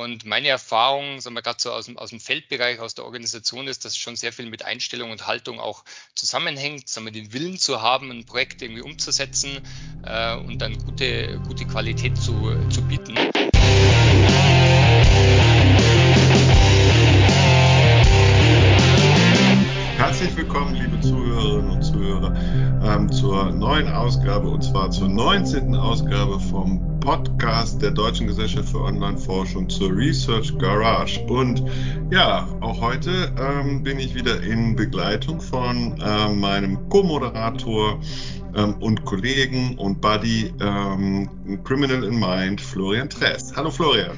Und meine Erfahrung, sagen wir gerade so aus dem, aus dem Feldbereich, aus der Organisation ist, dass schon sehr viel mit Einstellung und Haltung auch zusammenhängt, sagen wir, den Willen zu haben, ein Projekt irgendwie umzusetzen äh, und dann gute, gute Qualität zu, zu bieten. Herzlich willkommen, liebe Zuhörerinnen und Zuhörer, ähm, zur neuen Ausgabe und zwar zur 19. Ausgabe vom Podcast der Deutschen Gesellschaft für Online-Forschung zur Research Garage. Und ja, auch heute ähm, bin ich wieder in Begleitung von ähm, meinem Co-Moderator ähm, und Kollegen und Buddy ähm, Criminal in Mind, Florian Tress. Hallo Florian.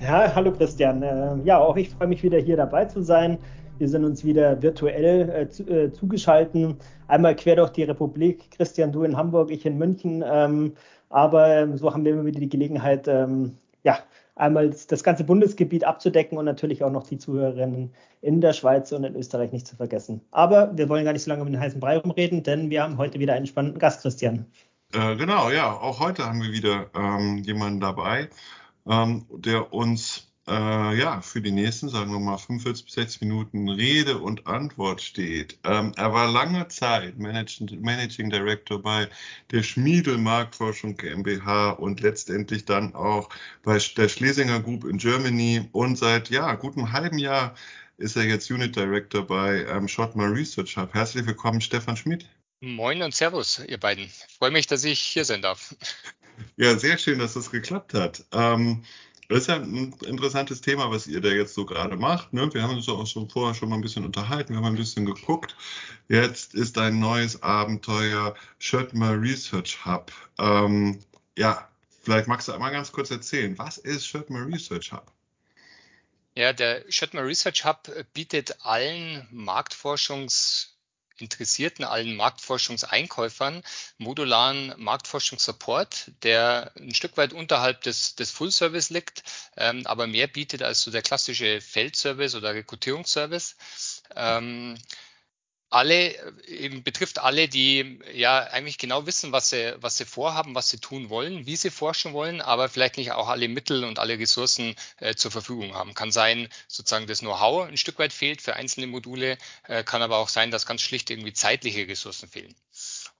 Ja, hallo Christian. Äh, ja, auch ich freue mich wieder hier dabei zu sein. Wir sind uns wieder virtuell äh, zu, äh, zugeschalten. Einmal quer durch die Republik. Christian, du in Hamburg, ich in München. Ähm, aber ähm, so haben wir immer wieder die Gelegenheit, ähm, ja, einmal das ganze Bundesgebiet abzudecken und natürlich auch noch die Zuhörerinnen in der Schweiz und in Österreich nicht zu vergessen. Aber wir wollen gar nicht so lange um den heißen Brei rumreden, denn wir haben heute wieder einen spannenden Gast, Christian. Äh, genau, ja, auch heute haben wir wieder ähm, jemanden dabei, ähm, der uns äh, ja, für die nächsten, sagen wir mal, 45 bis 60 Minuten Rede und Antwort steht. Ähm, er war lange Zeit Managing, Managing Director bei der Schmiedel Marktforschung GmbH und letztendlich dann auch bei der Schlesinger Group in Germany und seit ja, gutem halben Jahr ist er jetzt Unit Director bei ähm, Shotmar Research Hub. Herzlich willkommen, Stefan Schmidt. Moin und Servus, ihr beiden. Ich freue mich, dass ich hier sein darf. Ja, sehr schön, dass das geklappt hat. Ähm, das ist ja ein interessantes Thema, was ihr da jetzt so gerade macht. Ne? Wir haben uns auch so vorher schon mal ein bisschen unterhalten, wir haben ein bisschen geguckt. Jetzt ist ein neues Abenteuer Schöttmer Research Hub. Ähm, ja, vielleicht magst du einmal ganz kurz erzählen, was ist Schöttmer Research Hub? Ja, der Schöttmer Research Hub bietet allen Marktforschungs- Interessierten, allen Marktforschungseinkäufern modularen Marktforschungssupport, der ein Stück weit unterhalb des, des Full-Service liegt, ähm, aber mehr bietet als so der klassische Feldservice oder Rekrutierungsservice. Ähm, alle, eben betrifft alle, die ja eigentlich genau wissen, was sie, was sie vorhaben, was sie tun wollen, wie sie forschen wollen, aber vielleicht nicht auch alle Mittel und alle Ressourcen äh, zur Verfügung haben. Kann sein, sozusagen das Know-how ein Stück weit fehlt für einzelne Module, äh, kann aber auch sein, dass ganz schlicht irgendwie zeitliche Ressourcen fehlen.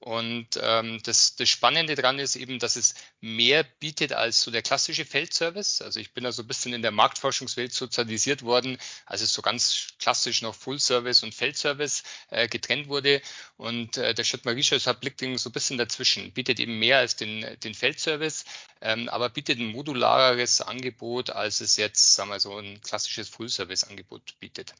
Und ähm, das, das Spannende daran ist eben, dass es mehr bietet als so der klassische Feldservice. Also ich bin da so ein bisschen in der Marktforschungswelt sozialisiert worden, als es so ganz klassisch noch Full Service und Feldservice äh, getrennt wurde. Und äh, der Stadt Research hat blickt so ein bisschen dazwischen, bietet eben mehr als den, den Feldservice, ähm, aber bietet ein modulareres Angebot, als es jetzt, sagen wir so, ein klassisches Full Service Angebot bietet.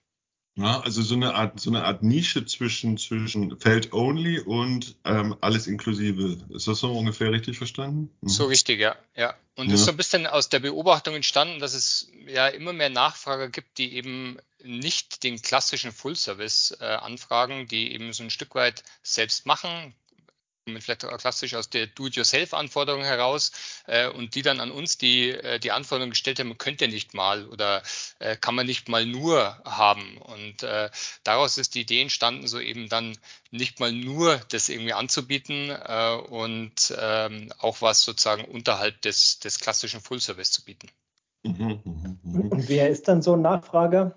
Ja, also so eine Art, so eine Art Nische zwischen, zwischen Feld Only und ähm, alles inklusive. Ist das so ungefähr richtig verstanden? Mhm. So richtig, ja. ja. Und ja. ist so ein bisschen aus der Beobachtung entstanden, dass es ja immer mehr Nachfrager gibt, die eben nicht den klassischen Full-Service äh, anfragen, die eben so ein Stück weit selbst machen, vielleicht auch klassisch aus der Do-it-yourself-Anforderung heraus äh, und die dann an uns die, äh, die Anforderung gestellt haben, man könnte nicht mal oder äh, kann man nicht mal nur haben. Und äh, daraus ist die Idee entstanden, so eben dann nicht mal nur das irgendwie anzubieten äh, und ähm, auch was sozusagen unterhalb des, des klassischen Full-Service zu bieten. Mhm, mhm, mhm. Und wer ist dann so ein Nachfrager?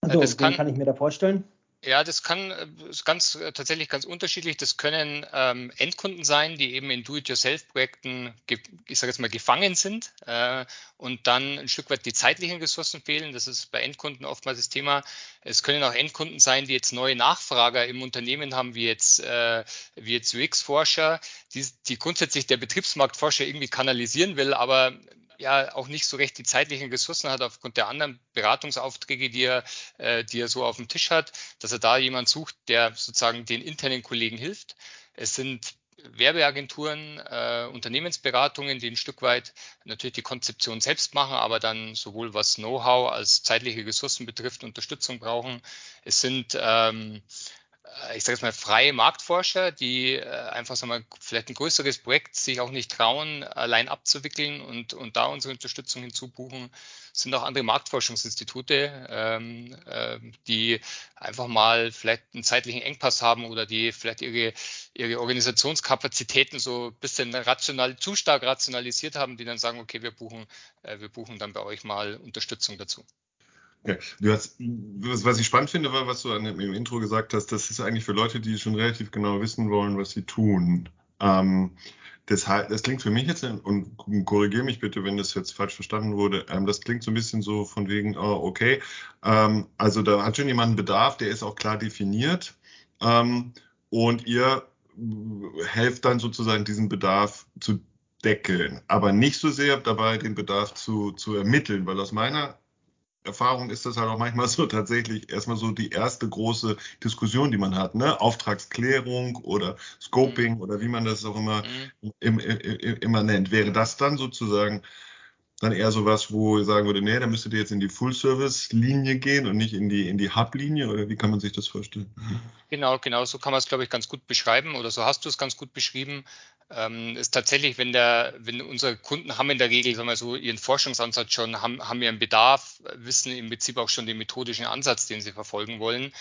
Also, das kann, kann ich mir da vorstellen? Ja, das kann äh, ganz äh, tatsächlich ganz unterschiedlich. Das können ähm, Endkunden sein, die eben in Do-it-yourself-Projekten, ich sage jetzt mal, gefangen sind äh, und dann ein Stück weit die zeitlichen Ressourcen fehlen. Das ist bei Endkunden oftmals das Thema. Es können auch Endkunden sein, die jetzt neue Nachfrager im Unternehmen haben, wie jetzt, äh, wie jetzt UX-Forscher, die, die grundsätzlich der Betriebsmarktforscher irgendwie kanalisieren will, aber ja auch nicht so recht die zeitlichen Ressourcen hat aufgrund der anderen Beratungsaufträge, die er, äh, die er so auf dem Tisch hat, dass er da jemand sucht, der sozusagen den internen Kollegen hilft. Es sind Werbeagenturen, äh, Unternehmensberatungen, die ein Stück weit natürlich die Konzeption selbst machen, aber dann sowohl was Know-how als zeitliche Ressourcen betrifft, Unterstützung brauchen. Es sind ähm, äh, ich sage jetzt mal, freie Marktforscher, die äh, einfach so mal vielleicht ein größeres Projekt sich auch nicht trauen, allein abzuwickeln und, und da unsere Unterstützung hinzubuchen. Es sind auch andere Marktforschungsinstitute, ähm, äh, die einfach mal vielleicht einen zeitlichen Engpass haben oder die vielleicht ihre, ihre Organisationskapazitäten so ein bisschen rational, zu stark rationalisiert haben, die dann sagen, okay, wir buchen, äh, wir buchen dann bei euch mal Unterstützung dazu. Ja, du hast, was ich spannend finde, war, was du an, im Intro gesagt hast, das ist eigentlich für Leute, die schon relativ genau wissen wollen, was sie tun. Ähm, das, das, klingt für mich jetzt, und korrigiere mich bitte, wenn das jetzt falsch verstanden wurde, ähm, das klingt so ein bisschen so von wegen, oh, okay, ähm, also da hat schon jemand einen Bedarf, der ist auch klar definiert. Ähm, und ihr helft dann sozusagen diesen Bedarf zu deckeln, aber nicht so sehr dabei, den Bedarf zu, zu ermitteln, weil aus meiner Erfahrung ist das halt auch manchmal so tatsächlich erstmal so die erste große Diskussion, die man hat, ne? Auftragsklärung oder Scoping mhm. oder wie man das auch immer, mhm. im, im, immer nennt. Wäre das dann sozusagen dann eher so was, wo ihr sagen würde, nee, da müsstet ihr jetzt in die Full-Service-Linie gehen und nicht in die, in die Hub-Linie oder wie kann man sich das vorstellen? Genau, genau, so kann man es, glaube ich, ganz gut beschreiben oder so hast du es ganz gut beschrieben ähm, ist tatsächlich, wenn der, wenn unsere Kunden haben in der Regel, sagen wir so, ihren Forschungsansatz schon, haben, haben ihren Bedarf, wissen im Prinzip auch schon den methodischen Ansatz, den sie verfolgen wollen.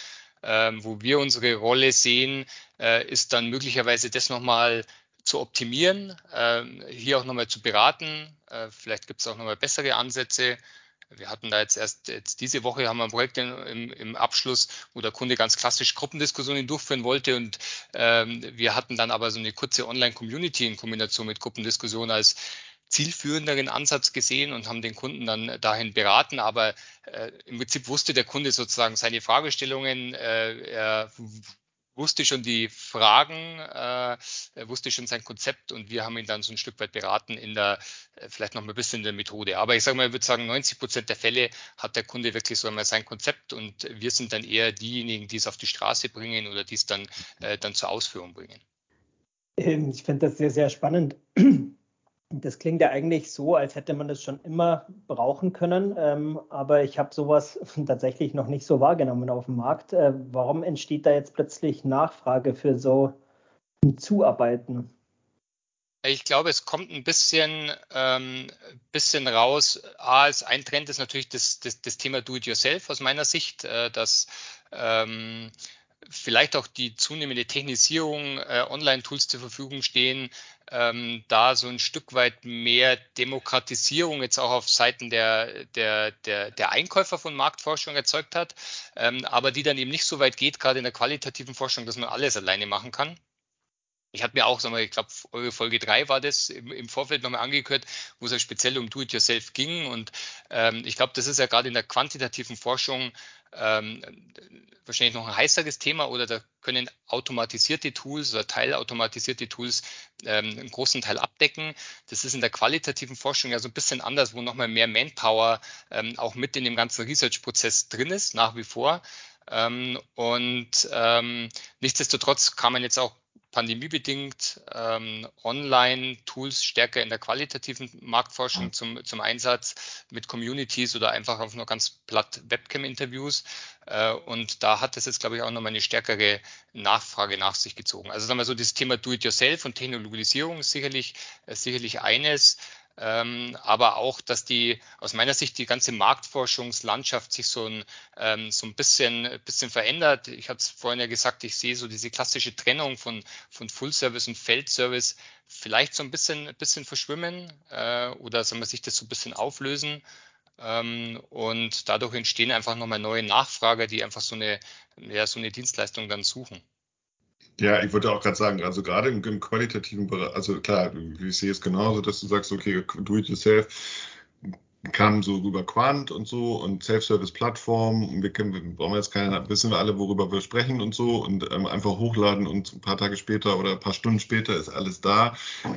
Ähm, wo wir unsere Rolle sehen, äh, ist dann möglicherweise das nochmal zu optimieren, äh, hier auch nochmal zu beraten. Äh, vielleicht gibt es auch nochmal bessere Ansätze. Wir hatten da jetzt erst jetzt diese Woche haben wir ein Projekt im, im Abschluss, wo der Kunde ganz klassisch Gruppendiskussionen durchführen wollte und ähm, wir hatten dann aber so eine kurze Online-Community in Kombination mit Gruppendiskussion als zielführenderen Ansatz gesehen und haben den Kunden dann dahin beraten. Aber äh, im Prinzip wusste der Kunde sozusagen seine Fragestellungen, äh, er wusste schon die Fragen, äh, wusste schon sein Konzept und wir haben ihn dann so ein Stück weit beraten in der, äh, vielleicht noch mal ein bisschen in der Methode. Aber ich sage mal, ich würde sagen, 90 Prozent der Fälle hat der Kunde wirklich so einmal sein Konzept und wir sind dann eher diejenigen, die es auf die Straße bringen oder die es dann, äh, dann zur Ausführung bringen. Ähm, ich finde das sehr, sehr spannend. Das klingt ja eigentlich so, als hätte man das schon immer brauchen können, ähm, aber ich habe sowas tatsächlich noch nicht so wahrgenommen auf dem Markt. Äh, warum entsteht da jetzt plötzlich Nachfrage für so ein Zuarbeiten? Ich glaube, es kommt ein bisschen, ähm, bisschen raus. A, als ein Trend ist natürlich das, das, das Thema Do-it-yourself aus meiner Sicht, äh, dass ähm, vielleicht auch die zunehmende Technisierung, äh, Online-Tools zur Verfügung stehen, ähm, da so ein Stück weit mehr Demokratisierung jetzt auch auf Seiten der, der, der, der Einkäufer von Marktforschung erzeugt hat, ähm, aber die dann eben nicht so weit geht, gerade in der qualitativen Forschung, dass man alles alleine machen kann. Ich hatte mir auch, sagen wir, ich glaube, eure Folge 3 war das im, im Vorfeld nochmal angehört, wo es ja speziell um Do-it-yourself ging. Und ähm, ich glaube, das ist ja gerade in der quantitativen Forschung ähm, wahrscheinlich noch ein heißeres Thema oder da können automatisierte Tools oder teilautomatisierte Tools ähm, einen großen Teil abdecken. Das ist in der qualitativen Forschung ja so ein bisschen anders, wo nochmal mehr Manpower ähm, auch mit in dem ganzen Research-Prozess drin ist, nach wie vor. Ähm, und ähm, nichtsdestotrotz kann man jetzt auch pandemiebedingt ähm, Online-Tools stärker in der qualitativen Marktforschung zum, zum Einsatz mit Communities oder einfach auf nur ganz platt Webcam-Interviews. Äh, und da hat das jetzt, glaube ich, auch nochmal eine stärkere Nachfrage nach sich gezogen. Also sagen wir so, das Thema Do-it-yourself und Technologisierung ist sicherlich, ist sicherlich eines ähm, aber auch, dass die aus meiner Sicht die ganze Marktforschungslandschaft sich so ein, ähm, so ein bisschen, bisschen verändert. Ich hatte es vorhin ja gesagt, ich sehe so diese klassische Trennung von, von Full Service und Feldservice vielleicht so ein bisschen, bisschen verschwimmen äh, oder soll man sich das so ein bisschen auflösen. Ähm, und dadurch entstehen einfach nochmal neue Nachfrager, die einfach so eine, ja, so eine Dienstleistung dann suchen. Ja, ich wollte auch gerade sagen, also gerade im, im qualitativen Bereich, also klar, ich sehe es genauso, dass du sagst, okay, do it yourself, kam so über Quant und so und Self-Service-Plattform. Wir, können, wir brauchen jetzt keine, wissen wir alle, worüber wir sprechen und so und ähm, einfach hochladen und ein paar Tage später oder ein paar Stunden später ist alles da.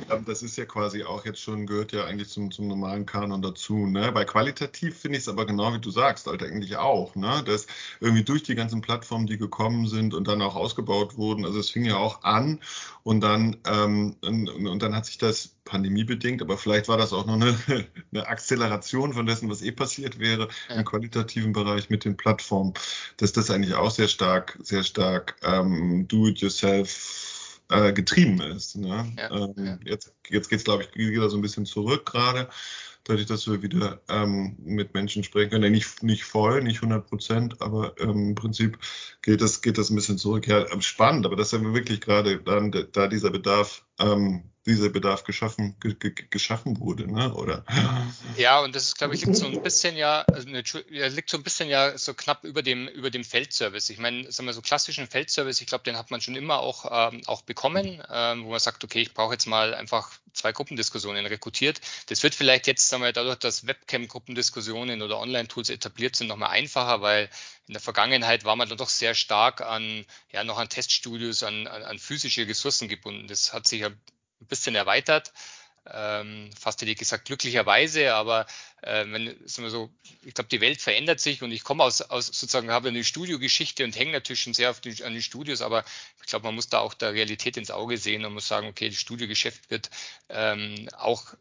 Ähm, das ist ja quasi auch jetzt schon, gehört ja eigentlich zum, zum normalen Kanon dazu. Ne? Bei qualitativ finde ich es aber genau wie du sagst, halt eigentlich auch, ne? dass irgendwie durch die ganzen Plattformen, die gekommen sind und dann auch ausgebaut wurden, also es fing ja auch an und dann, ähm, und, und dann hat sich das pandemiebedingt, aber vielleicht war das auch noch eine, eine Akzeleration von dessen, was eh passiert wäre ja. im qualitativen Bereich mit den Plattformen, dass das eigentlich auch sehr stark, sehr stark ähm, do-it-yourself äh, getrieben ist. Ne? Ja, ähm, ja. Jetzt, jetzt geht es, glaube ich, wieder so ein bisschen zurück gerade dadurch, dass wir wieder ähm, mit Menschen sprechen können. Nicht, nicht voll, nicht 100 Prozent, aber ähm, im Prinzip geht das, geht das ein bisschen zurück. Ja, spannend, aber das ist ja wirklich gerade dann, da dieser Bedarf ähm, dieser Bedarf geschaffen, ge, ge, geschaffen wurde, ne? oder? Ja, und das ist, glaube ich, liegt so ein bisschen ja, also eine, liegt so ein bisschen ja so knapp über dem, über dem Feldservice. Ich meine, sagen wir so klassischen Feldservice, ich glaube, den hat man schon immer auch, ähm, auch bekommen, ähm, wo man sagt, okay, ich brauche jetzt mal einfach zwei Gruppendiskussionen rekrutiert. Das wird vielleicht jetzt, sagen wir, dadurch, dass Webcam-Gruppendiskussionen oder Online-Tools etabliert sind, nochmal einfacher, weil in der Vergangenheit war man dann doch sehr stark an, ja, noch an Teststudios, an, an, an physische Ressourcen gebunden. Das hat sich ein bisschen erweitert. Ähm, fast hätte ich gesagt glücklicherweise, aber äh, wenn, sagen wir so, ich glaube, die Welt verändert sich und ich komme aus, aus sozusagen, habe eine Studiogeschichte und hänge natürlich schon sehr auf die, an den Studios, aber ich glaube, man muss da auch der Realität ins Auge sehen und muss sagen, okay, das Studiogeschäft wird ähm, auch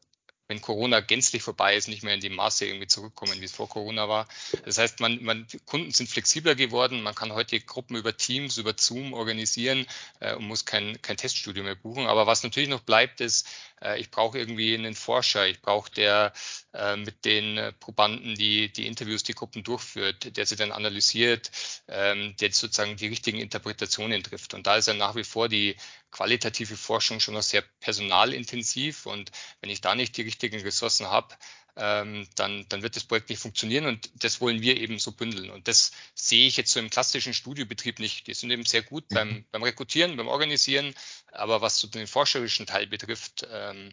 wenn Corona gänzlich vorbei ist, nicht mehr in dem Maße irgendwie zurückkommen, wie es vor Corona war. Das heißt, man, man, Kunden sind flexibler geworden. Man kann heute Gruppen über Teams, über Zoom organisieren äh, und muss kein, kein Teststudio mehr buchen. Aber was natürlich noch bleibt, ist, äh, ich brauche irgendwie einen Forscher. Ich brauche der äh, mit den Probanden, die die Interviews, die Gruppen durchführt, der sie dann analysiert, ähm, der sozusagen die richtigen Interpretationen trifft. Und da ist ja nach wie vor die qualitative Forschung schon noch sehr personalintensiv. Und wenn ich da nicht die richtigen Ressourcen habe, ähm, dann, dann wird das Projekt nicht funktionieren und das wollen wir eben so bündeln. Und das sehe ich jetzt so im klassischen Studiobetrieb nicht. Die sind eben sehr gut beim, mhm. beim Rekrutieren, beim Organisieren, aber was so den forscherischen Teil betrifft, ähm,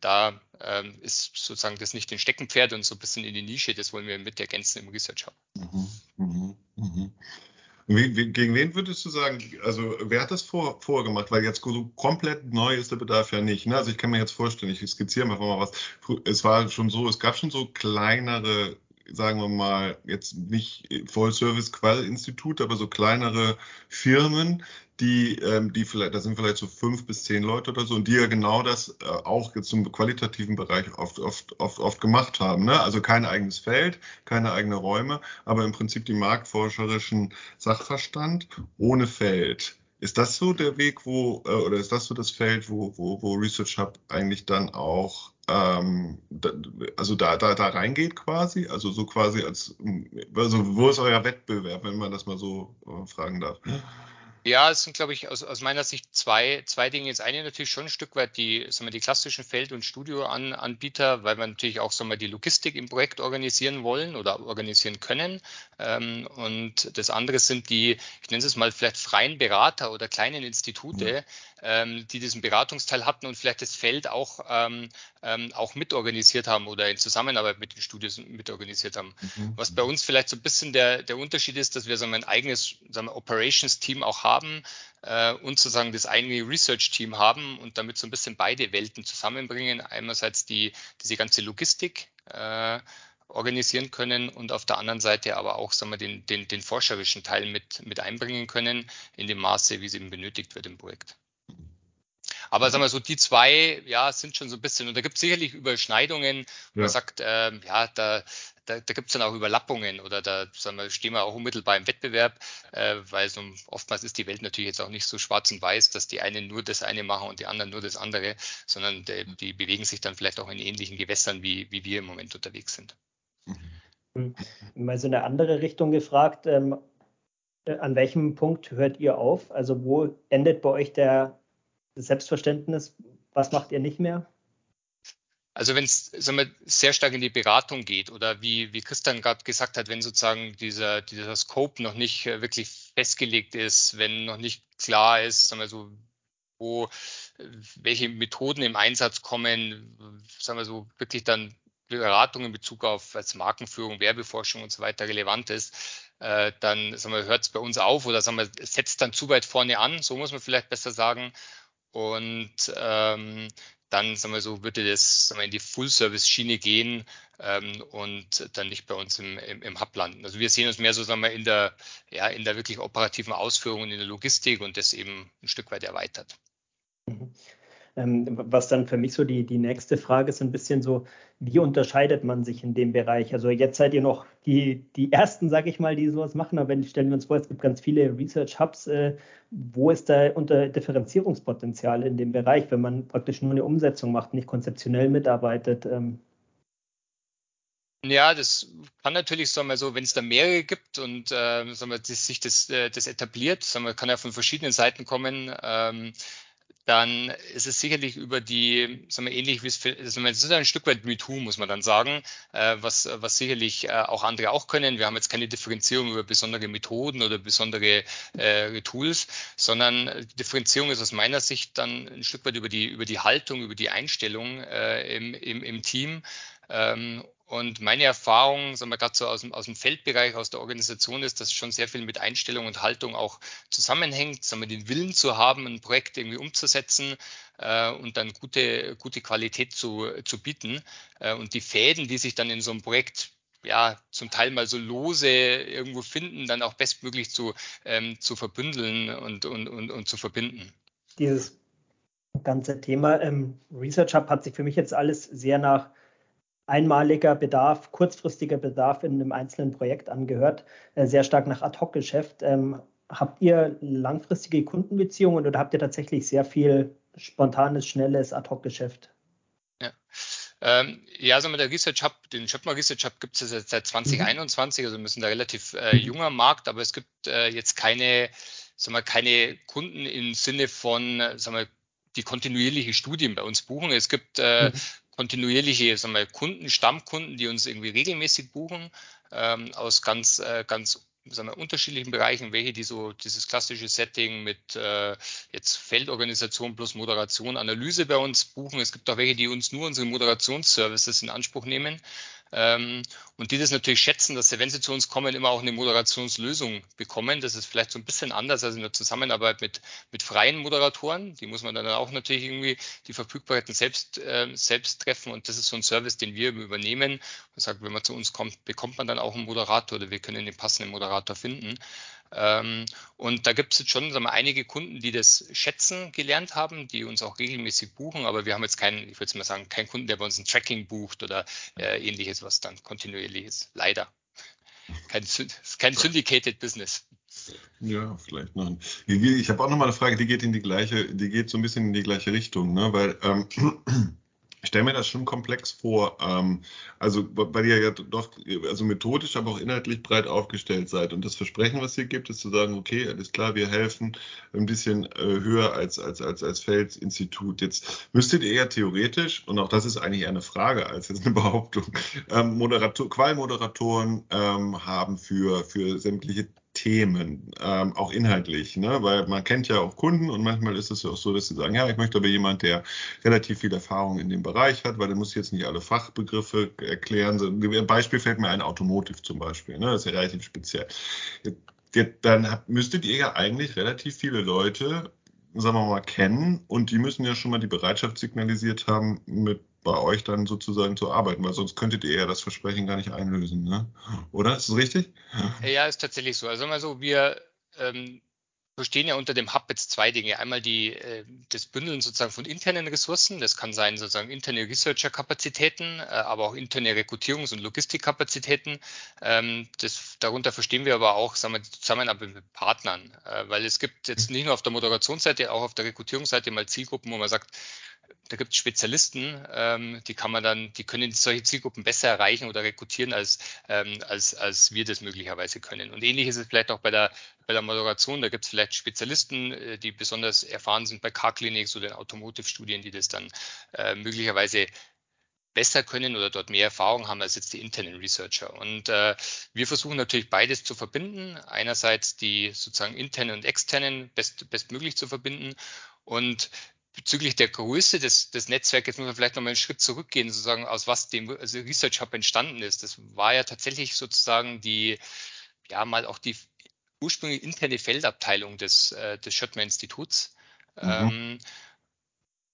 da ähm, ist sozusagen das nicht den Steckenpferd und so ein bisschen in die Nische, das wollen wir mit ergänzen im Research Hub. Mhm, mh, mh. Wie, wie, gegen wen würdest du sagen, also wer hat das vor, vorgemacht? Weil jetzt so komplett neu ist der Bedarf ja nicht. Ne? Also ich kann mir jetzt vorstellen, ich skizziere einfach mal was. Es war schon so, es gab schon so kleinere sagen wir mal, jetzt nicht Vollservice-Qual-Institut, aber so kleinere Firmen, die, ähm, die vielleicht, da sind vielleicht so fünf bis zehn Leute oder so, und die ja genau das äh, auch jetzt zum qualitativen Bereich oft, oft, oft, oft gemacht haben. Ne? Also kein eigenes Feld, keine eigene Räume, aber im Prinzip die marktforscherischen Sachverstand ohne Feld. Ist das so der Weg, wo, äh, oder ist das so das Feld, wo, wo, wo Research Hub eigentlich dann auch, ähm, da, also da, da, da reingeht quasi? Also so quasi als, also wo ist euer Wettbewerb, wenn man das mal so äh, fragen darf? Ja, es sind, glaube ich, aus, aus meiner Sicht zwei, zwei Dinge. Das eine natürlich schon ein Stück weit die, sagen wir, die klassischen Feld- und Studioanbieter, weil wir natürlich auch sagen wir, die Logistik im Projekt organisieren wollen oder organisieren können. Ähm, und das andere sind die, ich nenne es mal vielleicht freien Berater oder kleinen Institute, mhm. ähm, die diesen Beratungsteil hatten und vielleicht das Feld auch, ähm, auch mitorganisiert haben oder in Zusammenarbeit mit den Studios mitorganisiert haben. Mhm. Was bei uns vielleicht so ein bisschen der, der Unterschied ist, dass wir sagen wir, ein eigenes sagen wir, Operations-Team auch haben haben äh, und sozusagen das eigene Research-Team haben und damit so ein bisschen beide Welten zusammenbringen. Einerseits die, diese ganze Logistik äh, organisieren können und auf der anderen Seite aber auch sagen wir, den, den, den forscherischen Teil mit, mit einbringen können, in dem Maße, wie es eben benötigt wird im Projekt. Aber sagen wir so, die zwei, ja, sind schon so ein bisschen, und da gibt es sicherlich Überschneidungen, wo ja. man sagt, äh, ja, da, da, da gibt es dann auch Überlappungen oder da sagen wir, stehen wir auch unmittelbar im Wettbewerb, äh, weil so oftmals ist die Welt natürlich jetzt auch nicht so schwarz und weiß, dass die einen nur das eine machen und die anderen nur das andere, sondern die, die bewegen sich dann vielleicht auch in ähnlichen Gewässern, wie, wie wir im Moment unterwegs sind. Mhm. Mal so eine andere Richtung gefragt, ähm, äh, an welchem Punkt hört ihr auf? Also wo endet bei euch der Selbstverständnis? Was macht ihr nicht mehr? Also wenn es sehr stark in die Beratung geht oder wie, wie Christian gerade gesagt hat, wenn sozusagen dieser, dieser Scope noch nicht äh, wirklich festgelegt ist, wenn noch nicht klar ist, sagen wir so, wo, welche Methoden im Einsatz kommen, sagen wir so, wirklich dann Beratung in Bezug auf als Markenführung, Werbeforschung und so weiter relevant ist, äh, dann hört es bei uns auf oder sagen wir, setzt dann zu weit vorne an, so muss man vielleicht besser sagen. Und ähm, dann sagen wir so, würde das sagen wir, in die Full-Service-Schiene gehen ähm, und dann nicht bei uns im, im, im, Hub landen. Also wir sehen uns mehr so sagen wir, in der, ja, in der wirklich operativen Ausführung und in der Logistik und das eben ein Stück weit erweitert. Ähm, was dann für mich so die, die nächste Frage ist, ein bisschen so, wie unterscheidet man sich in dem Bereich? Also jetzt seid ihr noch die, die Ersten, sage ich mal, die sowas machen, aber wenn stellen wir uns vor, es gibt ganz viele Research Hubs. Äh, wo ist da unter Differenzierungspotenzial in dem Bereich, wenn man praktisch nur eine Umsetzung macht, nicht konzeptionell mitarbeitet? Ähm, ja, das kann natürlich, sagen wir so, wenn es da mehrere gibt und äh, sagen wir, sich das, äh, das etabliert, sagen wir, kann ja von verschiedenen Seiten kommen, ähm, dann ist es sicherlich über die, sagen wir, ähnlich wie es, also es ist ein Stück weit MeToo, muss man dann sagen, äh, was, was sicherlich äh, auch andere auch können. Wir haben jetzt keine Differenzierung über besondere Methoden oder besondere äh, Tools, sondern Differenzierung ist aus meiner Sicht dann ein Stück weit über die, über die Haltung, über die Einstellung äh, im, im, im Team. Ähm, und meine Erfahrung, sagen wir gerade so aus dem, aus dem Feldbereich, aus der Organisation ist, dass schon sehr viel mit Einstellung und Haltung auch zusammenhängt, sagen wir, den Willen zu haben, ein Projekt irgendwie umzusetzen äh, und dann gute, gute Qualität zu, zu bieten. Äh, und die Fäden, die sich dann in so einem Projekt ja, zum Teil mal so lose irgendwo finden, dann auch bestmöglich zu, ähm, zu verbündeln und, und, und, und zu verbinden. Dieses ganze Thema ähm, Research Hub hat sich für mich jetzt alles sehr nach einmaliger Bedarf, kurzfristiger Bedarf in einem einzelnen Projekt angehört, äh, sehr stark nach Ad-Hoc-Geschäft. Ähm, habt ihr langfristige Kundenbeziehungen oder habt ihr tatsächlich sehr viel spontanes, schnelles Ad-Hoc-Geschäft? Ja. Ähm, ja, also mit der Research Hub, den Schöpfer Research Hub gibt es jetzt seit 2021, mhm. also wir sind da relativ äh, junger Markt, aber es gibt äh, jetzt keine, sagen wir, keine Kunden im Sinne von, sagen wir, die kontinuierliche Studien bei uns buchen. Es gibt äh, mhm kontinuierliche sagen wir, Kunden, Stammkunden, die uns irgendwie regelmäßig buchen, ähm, aus ganz, äh, ganz sagen wir, unterschiedlichen Bereichen, welche die so dieses klassische Setting mit äh, jetzt Feldorganisation plus Moderation, Analyse bei uns buchen. Es gibt auch welche, die uns nur unsere Moderationsservices in Anspruch nehmen. Ähm, und die das natürlich schätzen, dass sie, wenn sie zu uns kommen, immer auch eine Moderationslösung bekommen. Das ist vielleicht so ein bisschen anders als in der Zusammenarbeit mit, mit freien Moderatoren. Die muss man dann auch natürlich irgendwie die Verfügbarkeiten selbst, äh, selbst treffen. Und das ist so ein Service, den wir übernehmen. Und sagt, wenn man zu uns kommt, bekommt man dann auch einen Moderator oder wir können den passenden Moderator finden. Ähm, und da gibt es jetzt schon sagen wir, einige Kunden, die das schätzen gelernt haben, die uns auch regelmäßig buchen, aber wir haben jetzt keinen, ich würde mal sagen, keinen Kunden, der bei uns ein Tracking bucht oder äh, ähnliches, was dann kontinuierlich ist. Leider. Kein, kein Syndicated Business. Ja, vielleicht nein. Ich habe auch noch mal eine Frage, die geht in die gleiche, die geht so ein bisschen in die gleiche Richtung, ne? Weil ähm, Ich stelle mir das schon komplex vor. Ähm, also, weil ihr ja doch, also methodisch, aber auch inhaltlich breit aufgestellt seid. Und das Versprechen, was ihr gibt, ist zu sagen, okay, alles klar, wir helfen ein bisschen äh, höher als, als, als, als Feldsinstitut. Jetzt müsstet ihr ja theoretisch, und auch das ist eigentlich eher eine Frage als jetzt eine Behauptung, ähm, Moderator, Qualmoderatoren ähm, haben für, für sämtliche Themen, ähm, auch inhaltlich, ne? weil man kennt ja auch Kunden und manchmal ist es ja auch so, dass sie sagen, ja, ich möchte aber jemand, der relativ viel Erfahrung in dem Bereich hat, weil der muss jetzt nicht alle Fachbegriffe erklären. Ein Beispiel fällt mir ein, Automotive zum Beispiel, ne? das ist ja relativ speziell. Dann müsstet ihr ja eigentlich relativ viele Leute, sagen wir mal, kennen und die müssen ja schon mal die Bereitschaft signalisiert haben, mit bei euch dann sozusagen zu arbeiten, weil sonst könntet ihr ja das Versprechen gar nicht einlösen, ne? Oder? Ist das richtig? Ja, ist tatsächlich so. Also mal so, wir ähm, verstehen ja unter dem Hub jetzt zwei Dinge. Einmal die, äh, das Bündeln sozusagen von internen Ressourcen. Das kann sein sozusagen interne Researcher-Kapazitäten, äh, aber auch interne Rekrutierungs- und Logistikkapazitäten. Ähm, das, darunter verstehen wir aber auch sagen wir, die Zusammenarbeit mit Partnern, äh, weil es gibt jetzt nicht nur auf der Moderationsseite, auch auf der Rekrutierungsseite mal Zielgruppen, wo man sagt, da gibt es Spezialisten, ähm, die kann man dann, die können solche Zielgruppen besser erreichen oder rekrutieren, als, ähm, als, als wir das möglicherweise können. Und ähnlich ist es vielleicht auch bei der, bei der Moderation. Da gibt es vielleicht Spezialisten, äh, die besonders erfahren sind bei Car-Clinics oder in Automotive-Studien, die das dann äh, möglicherweise besser können oder dort mehr Erfahrung haben als jetzt die internen Researcher. Und äh, wir versuchen natürlich beides zu verbinden. Einerseits die sozusagen internen und externen best, bestmöglich zu verbinden. Und bezüglich der Größe des, des Netzwerkes muss man vielleicht nochmal einen Schritt zurückgehen, sozusagen, aus was dem also Research Hub entstanden ist. Das war ja tatsächlich sozusagen die, ja, mal auch die ursprünglich interne Feldabteilung des, äh, des Schöttmer Instituts. Mhm. Ähm,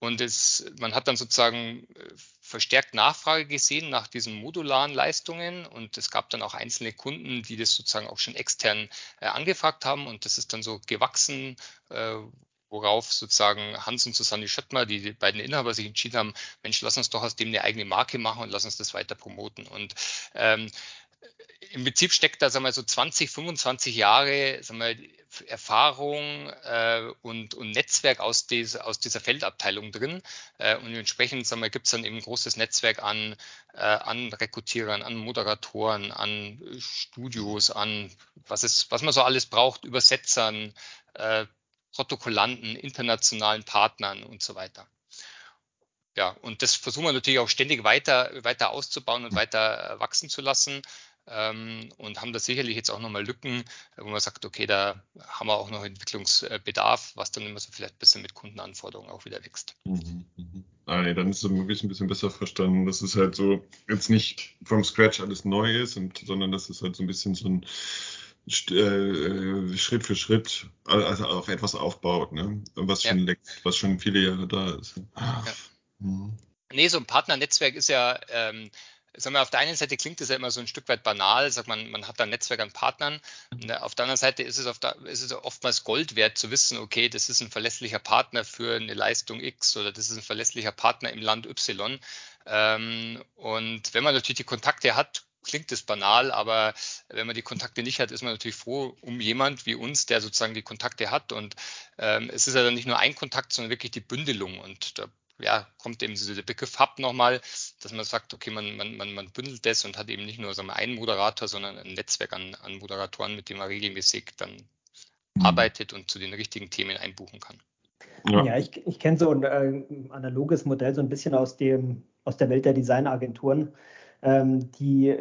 und es, man hat dann sozusagen äh, verstärkt Nachfrage gesehen nach diesen modularen Leistungen und es gab dann auch einzelne Kunden, die das sozusagen auch schon extern äh, angefragt haben und das ist dann so gewachsen, äh, worauf sozusagen Hans und Susanne Schöttmer, die, beiden Inhaber, sich entschieden haben, Mensch, lass uns doch aus dem eine eigene Marke machen und lass uns das weiter promoten. Und ähm, im Prinzip steckt da sagen wir, so 20, 25 Jahre sagen wir, Erfahrung äh, und, und Netzwerk aus, des, aus dieser Feldabteilung drin. Äh, und entsprechend gibt es dann eben ein großes Netzwerk an, äh, an Rekrutierern, an Moderatoren, an Studios, an was, es, was man so alles braucht, Übersetzern, äh, Protokollanten, internationalen Partnern und so weiter. Ja, und das versuchen wir natürlich auch ständig weiter, weiter auszubauen und weiter wachsen zu lassen ähm, und haben da sicherlich jetzt auch nochmal Lücken, wo man sagt, okay, da haben wir auch noch Entwicklungsbedarf, was dann immer so vielleicht ein bisschen mit Kundenanforderungen auch wieder wächst. Mhm, mhm. Ah, nee, dann ist es wirklich ein bisschen besser verstanden, dass es halt so jetzt nicht vom Scratch alles neu ist, und, sondern dass es halt so ein bisschen so ein äh, Schritt für Schritt also auf etwas aufbaut, ne? was schon ja. was schon viele Jahre da ist. Ja. Mhm. Nee, so ein Partnernetzwerk ist ja ähm, sagen wir, auf der einen Seite klingt es ja immer so ein Stück weit banal, sagt man, man hat da ein Netzwerk an Partnern. Ne, auf der anderen Seite ist es, auf der, ist es oftmals Gold wert zu wissen, okay, das ist ein verlässlicher Partner für eine Leistung X oder das ist ein verlässlicher Partner im Land Y. Ähm, und wenn man natürlich die Kontakte hat, klingt es banal, aber wenn man die Kontakte nicht hat, ist man natürlich froh um jemand wie uns, der sozusagen die Kontakte hat. Und ähm, es ist ja dann nicht nur ein Kontakt, sondern wirklich die Bündelung. Und da ja, kommt eben dieser Begriff Hub nochmal, dass man sagt, okay, man, man, man, man bündelt das und hat eben nicht nur sagen wir, einen Moderator, sondern ein Netzwerk an, an Moderatoren, mit dem man regelmäßig dann mhm. arbeitet und zu den richtigen Themen einbuchen kann. Ja, ja ich, ich kenne so ein äh, analoges Modell so ein bisschen aus, dem, aus der Welt der Designagenturen. Ähm, die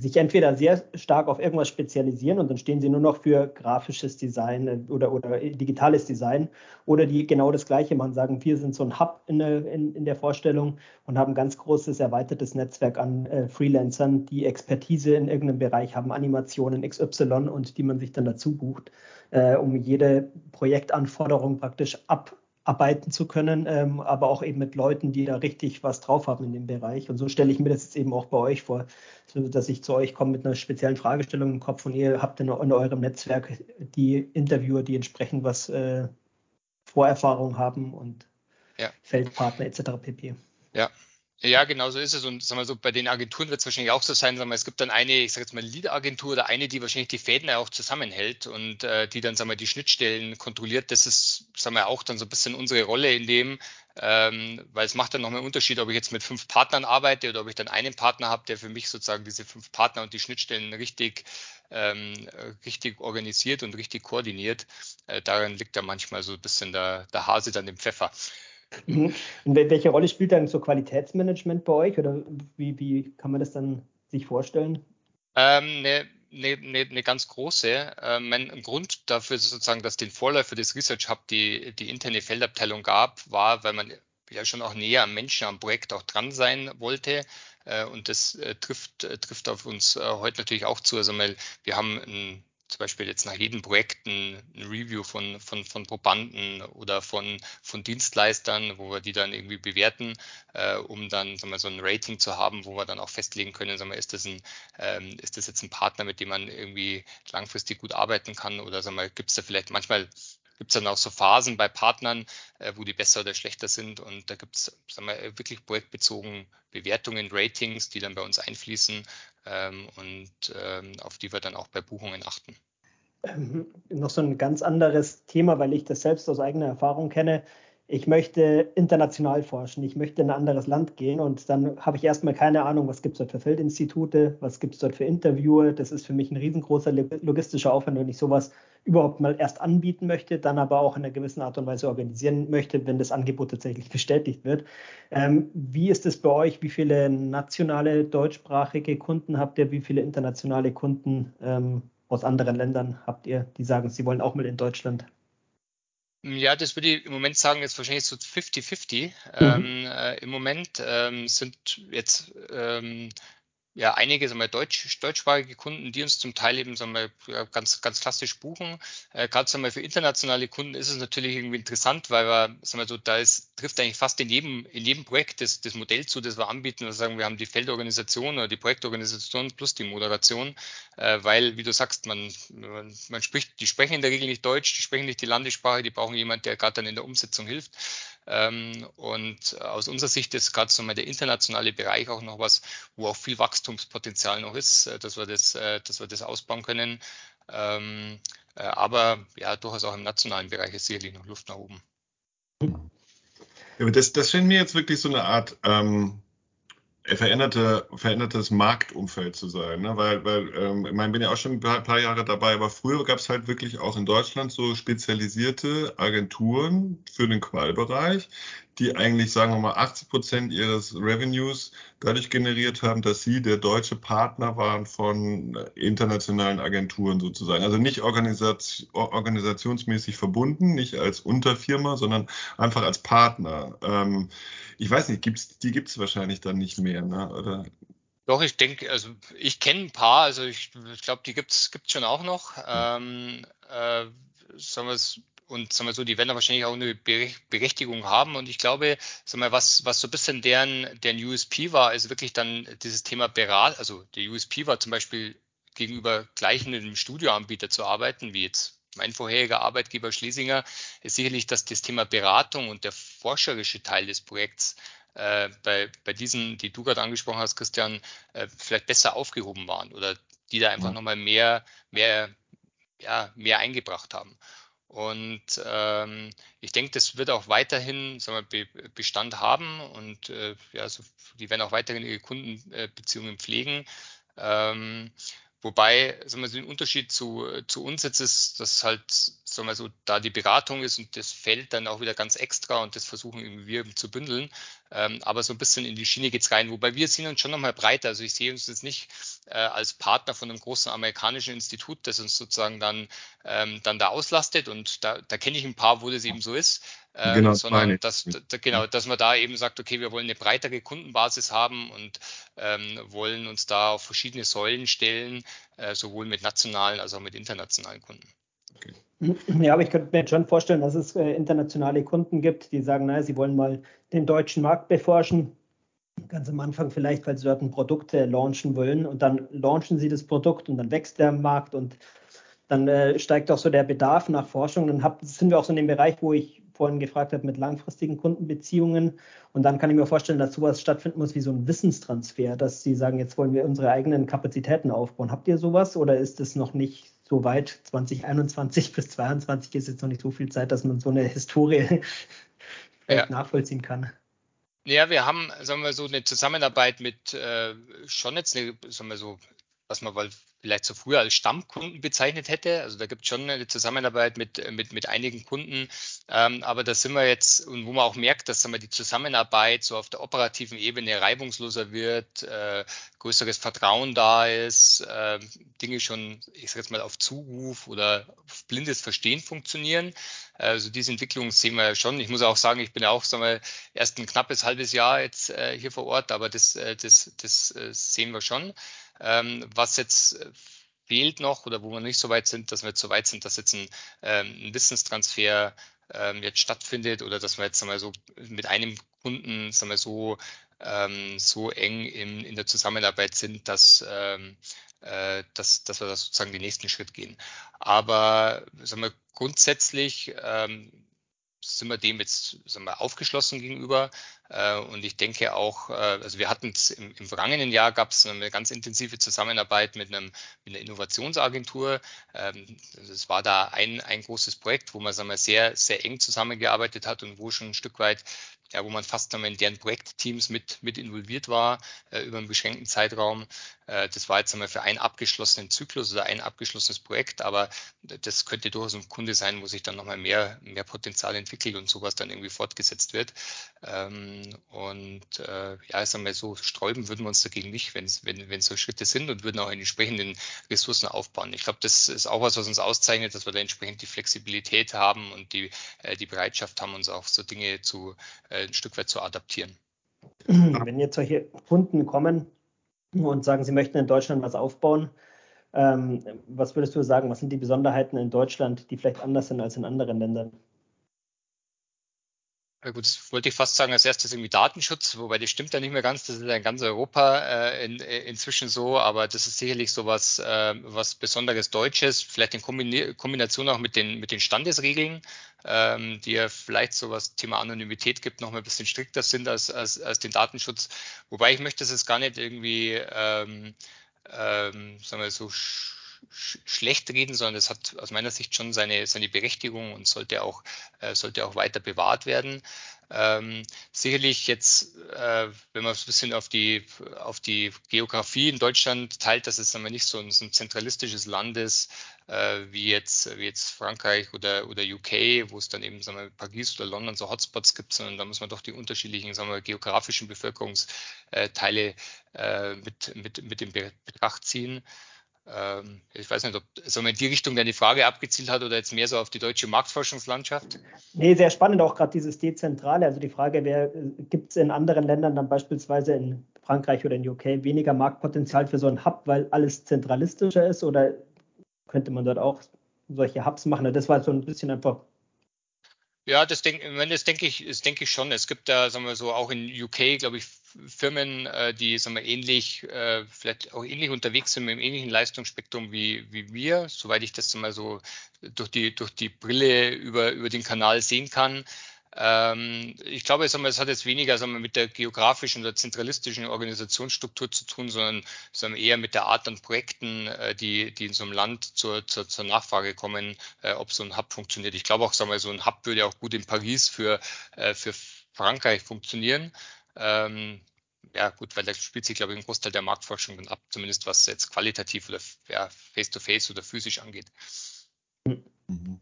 sich entweder sehr stark auf irgendwas spezialisieren und dann stehen sie nur noch für grafisches Design äh, oder, oder digitales Design oder die genau das Gleiche machen, sagen, wir sind so ein Hub in, in, in der Vorstellung und haben ein ganz großes erweitertes Netzwerk an äh, Freelancern, die Expertise in irgendeinem Bereich haben, Animationen XY und die man sich dann dazu bucht, äh, um jede Projektanforderung praktisch ab arbeiten zu können, ähm, aber auch eben mit Leuten, die da richtig was drauf haben in dem Bereich. Und so stelle ich mir das jetzt eben auch bei euch vor, so dass ich zu euch komme mit einer speziellen Fragestellung im Kopf und ihr habt in, in eurem Netzwerk die Interviewer, die entsprechend was äh, Vorerfahrung haben und ja. Feldpartner etc. pp. Ja, ja, genau so ist es. Und sagen wir so, bei den Agenturen wird es wahrscheinlich auch so sein, sagen wir, es gibt dann eine, ich sage jetzt mal Lead-Agentur oder eine, die wahrscheinlich die Fäden auch zusammenhält und äh, die dann, sagen wir, die Schnittstellen kontrolliert. Das ist, sagen wir, auch dann so ein bisschen unsere Rolle in dem, ähm, weil es macht dann nochmal einen Unterschied, ob ich jetzt mit fünf Partnern arbeite oder ob ich dann einen Partner habe, der für mich sozusagen diese fünf Partner und die Schnittstellen richtig, ähm, richtig organisiert und richtig koordiniert. Äh, daran liegt da manchmal so ein bisschen der, der Hase dann im Pfeffer. Mhm. Und welche Rolle spielt dann so Qualitätsmanagement bei euch oder wie, wie kann man das dann sich vorstellen? Ähm, ne, eine, eine, eine ganz große. Ähm, mein Grund dafür ist sozusagen, dass den Vorläufer des Research Hub die, die interne Feldabteilung gab, war, weil man ja schon auch näher am Menschen, am Projekt auch dran sein wollte. Äh, und das äh, trifft, äh, trifft auf uns äh, heute natürlich auch zu. Also, wir haben ein zum Beispiel jetzt nach jedem Projekt ein, Review von, von, von Probanden oder von, von Dienstleistern, wo wir die dann irgendwie bewerten, äh, um dann sagen wir, so ein Rating zu haben, wo wir dann auch festlegen können, sagen wir, ist, das ein, ähm, ist das jetzt ein Partner, mit dem man irgendwie langfristig gut arbeiten kann oder gibt es da vielleicht manchmal gibt es dann auch so Phasen bei Partnern, äh, wo die besser oder schlechter sind. Und da gibt es wirklich projektbezogen Bewertungen, Ratings, die dann bei uns einfließen ähm, und ähm, auf die wir dann auch bei Buchungen achten. Ähm, noch so ein ganz anderes Thema, weil ich das selbst aus eigener Erfahrung kenne ich möchte international forschen, ich möchte in ein anderes Land gehen und dann habe ich erstmal keine Ahnung, was gibt es dort für Feldinstitute, was gibt es dort für Interviewer. Das ist für mich ein riesengroßer logistischer Aufwand, wenn ich sowas überhaupt mal erst anbieten möchte, dann aber auch in einer gewissen Art und Weise organisieren möchte, wenn das Angebot tatsächlich bestätigt wird. Ähm, wie ist es bei euch? Wie viele nationale deutschsprachige Kunden habt ihr? Wie viele internationale Kunden ähm, aus anderen Ländern habt ihr, die sagen, sie wollen auch mal in Deutschland ja, das würde ich im Moment sagen, ist wahrscheinlich so 50-50. Mhm. Ähm, äh, Im Moment ähm, sind jetzt ähm, ja einige sagen wir, deutsch, deutschsprachige Kunden, die uns zum Teil eben sagen wir, ganz, ganz klassisch buchen. Äh, Gerade sagen wir, für internationale Kunden ist es natürlich irgendwie interessant, weil wir, sagen wir so, da ist, trifft eigentlich fast in jedem, in jedem Projekt das, das Modell zu, das wir anbieten. Wir sagen, wir haben die Feldorganisation oder die Projektorganisation plus die Moderation, äh, weil, wie du sagst, man, man, man spricht, die sprechen in der Regel nicht Deutsch, die sprechen nicht die Landessprache, die brauchen jemand, der gerade dann in der Umsetzung hilft. Ähm, und aus unserer Sicht ist gerade so mal der internationale Bereich auch noch was, wo auch viel Wachstumspotenzial noch ist, äh, dass wir das, äh, dass wir das ausbauen können. Ähm, äh, aber ja, durchaus auch im nationalen Bereich ist sicherlich noch Luft nach oben. Das, das scheint mir jetzt wirklich so eine Art ähm, veränderte, verändertes Marktumfeld zu sein. Ne? Weil, weil ähm, ich meine, bin ja auch schon ein paar, paar Jahre dabei, aber früher gab es halt wirklich auch in Deutschland so spezialisierte Agenturen für den Qualbereich, die eigentlich, sagen wir mal, 80 Prozent ihres Revenues dadurch generiert haben, dass sie der deutsche Partner waren von internationalen Agenturen sozusagen. Also nicht organisation, organisationsmäßig verbunden, nicht als Unterfirma, sondern einfach als Partner. Ähm, ich weiß nicht, gibt's, die gibt es wahrscheinlich dann nicht mehr, ne? oder? Doch, ich denke, also ich kenne ein paar, also ich, ich glaube, die gibt es schon auch noch. Ähm, äh, sagen wir es und sagen wir so, die werden da wahrscheinlich auch eine Berechtigung haben. Und ich glaube, sagen wir, was, was so ein bisschen deren, deren USP war, ist wirklich dann dieses Thema Berat. Also der USP war zum Beispiel gegenüber gleichen Studioanbieter zu arbeiten, wie jetzt mein vorheriger Arbeitgeber Schlesinger, ist sicherlich, dass das Thema Beratung und der forscherische Teil des Projekts äh, bei, bei diesen, die du gerade angesprochen hast, Christian, äh, vielleicht besser aufgehoben waren oder die da einfach ja. nochmal mehr, mehr, ja, mehr eingebracht haben. Und ähm, ich denke, das wird auch weiterhin sagen wir, Bestand haben und äh, ja, so, die werden auch weiterhin ihre Kundenbeziehungen pflegen. Ähm, Wobei, sagen wir, den Unterschied zu, zu uns jetzt ist, dass halt, sagen wir so, da die Beratung ist und das fällt dann auch wieder ganz extra und das versuchen wir zu bündeln. Ähm, aber so ein bisschen in die Schiene geht's rein. Wobei wir sind uns schon nochmal breiter. Also ich sehe uns jetzt nicht äh, als Partner von einem großen amerikanischen Institut, das uns sozusagen dann, ähm, dann da auslastet. Und da, da kenne ich ein paar, wo das eben so ist. Ähm, genau, sondern dass, da, genau, dass man da eben sagt, okay, wir wollen eine breitere Kundenbasis haben und ähm, wollen uns da auf verschiedene Säulen stellen, äh, sowohl mit nationalen als auch mit internationalen Kunden. Okay. Ja, aber ich könnte mir schon vorstellen, dass es äh, internationale Kunden gibt, die sagen, naja, sie wollen mal den deutschen Markt beforschen. Ganz am Anfang vielleicht, weil sie dort ein Produkt äh, launchen wollen und dann launchen sie das Produkt und dann wächst der Markt und dann äh, steigt auch so der Bedarf nach Forschung. Dann sind wir auch so in dem Bereich, wo ich vorhin gefragt habe, mit langfristigen Kundenbeziehungen. Und dann kann ich mir vorstellen, dass sowas stattfinden muss wie so ein Wissenstransfer, dass Sie sagen, jetzt wollen wir unsere eigenen Kapazitäten aufbauen. Habt ihr sowas oder ist es noch nicht so weit? 2021 bis 2022 ist jetzt noch nicht so viel Zeit, dass man so eine Historie ja. nachvollziehen kann. Ja, wir haben, sagen wir so, eine Zusammenarbeit mit äh, schon jetzt eine, sagen wir so, was man vielleicht so früher als Stammkunden bezeichnet hätte. Also da gibt es schon eine Zusammenarbeit mit, mit, mit einigen Kunden. Ähm, aber da sind wir jetzt, und wo man auch merkt, dass wir, die Zusammenarbeit so auf der operativen Ebene reibungsloser wird, äh, größeres Vertrauen da ist, äh, Dinge schon, ich sage jetzt mal, auf Zuruf oder auf blindes Verstehen funktionieren. Also diese Entwicklung sehen wir schon. Ich muss auch sagen, ich bin ja auch sagen wir, erst ein knappes halbes Jahr jetzt äh, hier vor Ort, aber das, äh, das, das äh, sehen wir schon. Ähm, was jetzt äh, fehlt noch oder wo wir nicht so weit sind, dass wir jetzt so weit sind, dass jetzt ein, ähm, ein Wissenstransfer ähm, jetzt stattfindet oder dass wir jetzt sagen so mit einem Kunden sagen wir, so, ähm, so eng in, in der Zusammenarbeit sind, dass, ähm, äh, dass, dass wir da sozusagen den nächsten Schritt gehen. Aber sagen wir, grundsätzlich ähm, sind wir dem jetzt sagen wir, aufgeschlossen gegenüber. Äh, und ich denke auch, äh, also wir hatten es im, im vergangenen Jahr gab es eine ganz intensive Zusammenarbeit mit, einem, mit einer Innovationsagentur. Ähm, das war da ein, ein großes Projekt, wo man sagen wir, sehr, sehr eng zusammengearbeitet hat und wo schon ein Stück weit ja, wo man fast dann in deren Projektteams mit, mit involviert war äh, über einen beschränkten Zeitraum. Äh, das war jetzt einmal für einen abgeschlossenen Zyklus oder ein abgeschlossenes Projekt, aber das könnte durchaus ein Kunde sein, wo sich dann nochmal mehr, mehr Potenzial entwickelt und sowas dann irgendwie fortgesetzt wird. Ähm, und äh, ja, sagen wir so, sträuben würden wir uns dagegen nicht, wenn, wenn, wenn so Schritte sind und würden auch in entsprechenden Ressourcen aufbauen. Ich glaube, das ist auch was, was uns auszeichnet, dass wir da entsprechend die Flexibilität haben und die, äh, die Bereitschaft haben, uns auch so Dinge zu äh, ein Stück weit zu adaptieren. Wenn jetzt solche Kunden kommen, und sagen, sie möchten in Deutschland was aufbauen. Ähm, was würdest du sagen, was sind die Besonderheiten in Deutschland, die vielleicht anders sind als in anderen Ländern? Ja gut, das wollte ich fast sagen, als erstes irgendwie Datenschutz, wobei das stimmt ja nicht mehr ganz, das ist ja in ganz Europa äh, in, äh, inzwischen so, aber das ist sicherlich so was, äh, was Besonderes Deutsches, vielleicht in Kombination auch mit den, mit den Standesregeln, ähm, die ja vielleicht so was Thema Anonymität gibt, noch mal ein bisschen strikter sind als, als, als den Datenschutz. Wobei ich möchte es gar nicht irgendwie, ähm, ähm, sagen wir so, schlecht reden, sondern es hat aus meiner Sicht schon seine, seine Berechtigung und sollte auch, äh, sollte auch weiter bewahrt werden. Ähm, sicherlich jetzt, äh, wenn man ein bisschen auf die, auf die Geografie in Deutschland teilt, dass es aber nicht so ein, so ein zentralistisches Land ist, äh, wie, jetzt, wie jetzt Frankreich oder, oder UK, wo es dann eben sagen wir, Paris oder London so Hotspots gibt, sondern da muss man doch die unterschiedlichen sagen wir, geografischen Bevölkerungsteile äh, mit, mit, mit in Betracht ziehen. Ähm, ich weiß nicht, ob so in die Richtung deine Frage abgezielt hat oder jetzt mehr so auf die deutsche Marktforschungslandschaft. Nee, sehr spannend auch gerade dieses Dezentrale. Also die Frage wäre, gibt es in anderen Ländern dann beispielsweise in Frankreich oder in UK weniger Marktpotenzial für so einen Hub, weil alles zentralistischer ist oder könnte man dort auch solche Hubs machen? Das war so ein bisschen einfach ja, das denke das denke ich, das denke ich schon. Es gibt da, sagen wir so, auch in UK, glaube ich, Firmen, äh, die, sagen wir, ähnlich, äh, vielleicht auch ähnlich unterwegs sind mit einem ähnlichen Leistungsspektrum wie, wie wir, soweit ich das mal so durch die, durch die Brille über, über den Kanal sehen kann. Ähm, ich glaube, es hat jetzt weniger sagen wir, mit der geografischen oder zentralistischen Organisationsstruktur zu tun, sondern sagen wir, eher mit der Art an Projekten, äh, die, die in so einem Land zur, zur, zur Nachfrage kommen, äh, ob so ein Hub funktioniert. Ich glaube auch, sagen wir, so ein Hub würde auch gut in Paris für, äh, für Frankreich funktionieren. Ähm, ja, gut, weil da spielt sich, glaube ich, ein Großteil der Marktforschung dann ab, zumindest was jetzt qualitativ oder ja, face-to-face -face oder physisch angeht. Mhm.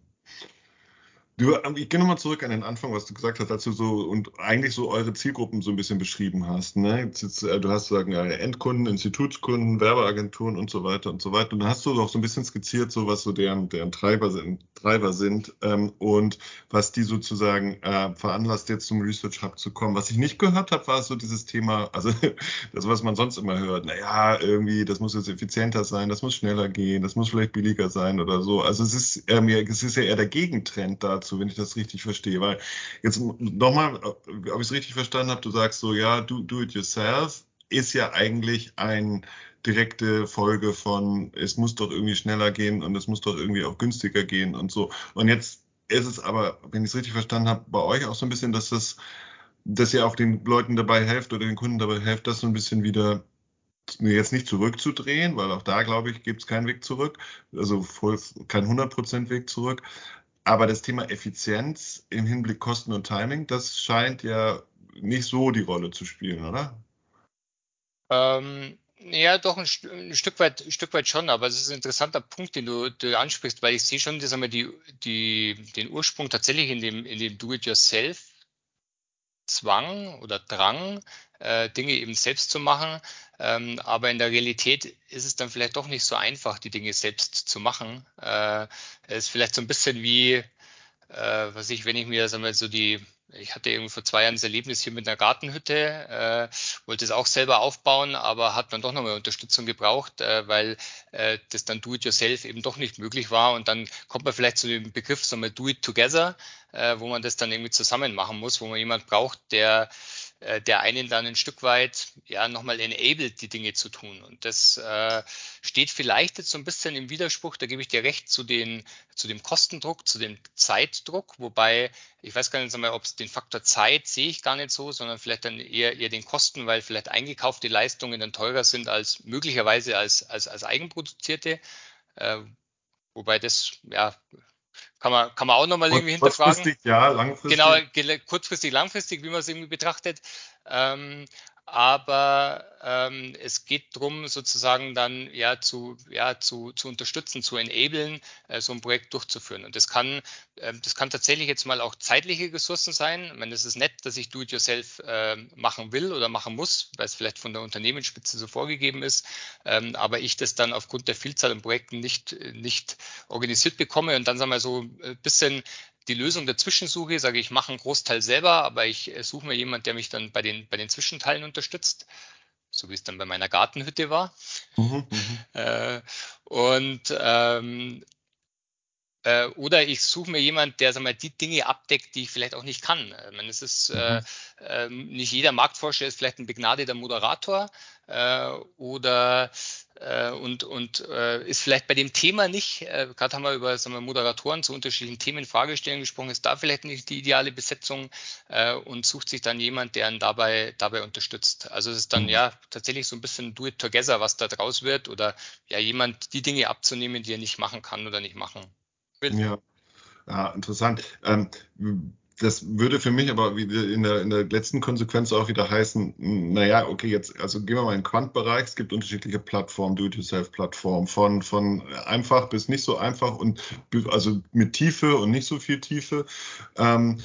Du, ähm, ich gehe nochmal zurück an den Anfang, was du gesagt hast, als du so und eigentlich so eure Zielgruppen so ein bisschen beschrieben hast. Ne? Äh, du hast sagen Endkunden, Institutskunden, Werbeagenturen und so weiter und so weiter. Und dann hast du doch so ein bisschen skizziert, so was so deren, deren Treiber sind, Treiber sind ähm, und was die sozusagen äh, veranlasst, jetzt zum Research Hub zu kommen. Was ich nicht gehört habe, war so dieses Thema, also das, was man sonst immer hört, naja, irgendwie, das muss jetzt effizienter sein, das muss schneller gehen, das muss vielleicht billiger sein oder so. Also es ist, ähm, es ist ja eher der Gegentrend dazu dazu, wenn ich das richtig verstehe. Weil jetzt nochmal, ob ich es richtig verstanden habe, du sagst so, ja, do, do it yourself ist ja eigentlich ein direkte Folge von, es muss doch irgendwie schneller gehen und es muss doch irgendwie auch günstiger gehen und so. Und jetzt ist es aber, wenn ich es richtig verstanden habe, bei euch auch so ein bisschen, dass das, dass ihr auch den Leuten dabei helft oder den Kunden dabei helft, das so ein bisschen wieder jetzt nicht zurückzudrehen, weil auch da, glaube ich, gibt es keinen Weg zurück, also kein 100% Weg zurück, aber das Thema Effizienz im Hinblick Kosten und Timing, das scheint ja nicht so die Rolle zu spielen, oder? Ähm, ja, doch ein, ein, Stück weit, ein Stück weit schon, aber es ist ein interessanter Punkt, den du, du ansprichst, weil ich sehe schon, die, die, den Ursprung tatsächlich in dem, in dem Do-it-yourself Zwang oder Drang, äh, Dinge eben selbst zu machen. Ähm, aber in der Realität ist es dann vielleicht doch nicht so einfach, die Dinge selbst zu machen. Äh, es ist vielleicht so ein bisschen wie, äh, was ich, wenn ich mir sagen wir, so die ich hatte irgendwie vor zwei Jahren das Erlebnis hier mit einer Gartenhütte, äh, wollte es auch selber aufbauen, aber hat dann doch nochmal Unterstützung gebraucht, äh, weil äh, das dann Do-it-yourself eben doch nicht möglich war. Und dann kommt man vielleicht zu dem Begriff, sagen wir, Do-it-together, äh, wo man das dann irgendwie zusammen machen muss, wo man jemand braucht, der äh, der einen dann ein Stück weit ja nochmal enabled, die Dinge zu tun. Und das äh, steht vielleicht jetzt so ein bisschen im Widerspruch, da gebe ich dir recht, zu, den, zu dem Kostendruck, zu dem Zeitdruck, wobei ich weiß gar nicht ob es den Faktor Zeit sehe ich gar nicht so, sondern vielleicht dann eher, eher den Kosten, weil vielleicht eingekaufte Leistungen dann teurer sind als möglicherweise als, als, als eigenproduzierte. Äh, wobei das ja kann man, kann man auch nochmal irgendwie hinterfragen. Kurzfristig, ja, langfristig. Genau, kurzfristig, langfristig, wie man es irgendwie betrachtet. Ähm, aber ähm, es geht darum, sozusagen dann ja zu, ja, zu, zu unterstützen, zu enablen, äh, so ein Projekt durchzuführen. Und das kann, äh, das kann tatsächlich jetzt mal auch zeitliche Ressourcen sein. Ich meine, es ist nett, dass ich Do-it-yourself äh, machen will oder machen muss, weil es vielleicht von der Unternehmensspitze so vorgegeben ist, ähm, aber ich das dann aufgrund der Vielzahl an Projekten nicht, nicht organisiert bekomme und dann sagen wir so ein bisschen die Lösung dazwischen suche, sage ich, mache einen Großteil selber, aber ich äh, suche mir jemanden, der mich dann bei den, bei den Zwischenteilen unterstützt. so wie es dann bei meiner Gartenhütte war. Mhm, mhm. äh, und ähm, äh, oder ich suche mir jemand, der sag mal, die Dinge abdeckt, die ich vielleicht auch nicht kann. Ich meine, es ist äh, mhm. äh, nicht jeder Marktforscher ist vielleicht ein begnadeter Moderator äh, oder äh, und, und äh, ist vielleicht bei dem Thema nicht, äh, gerade haben wir über sagen wir, Moderatoren zu unterschiedlichen Themen, Fragestellungen gesprochen, ist da vielleicht nicht die ideale Besetzung äh, und sucht sich dann jemand, der ihn dabei, dabei unterstützt. Also es ist dann mhm. ja tatsächlich so ein bisschen do it together, was da draus wird oder ja jemand die Dinge abzunehmen, die er nicht machen kann oder nicht machen ja. ja, interessant. Ähm, das würde für mich aber in der, in der letzten Konsequenz auch wieder heißen, naja, okay, jetzt, also gehen wir mal in den Quantbereich, es gibt unterschiedliche Plattformen, Do-it-yourself-Plattformen, von, von einfach bis nicht so einfach und also mit Tiefe und nicht so viel Tiefe. Ähm,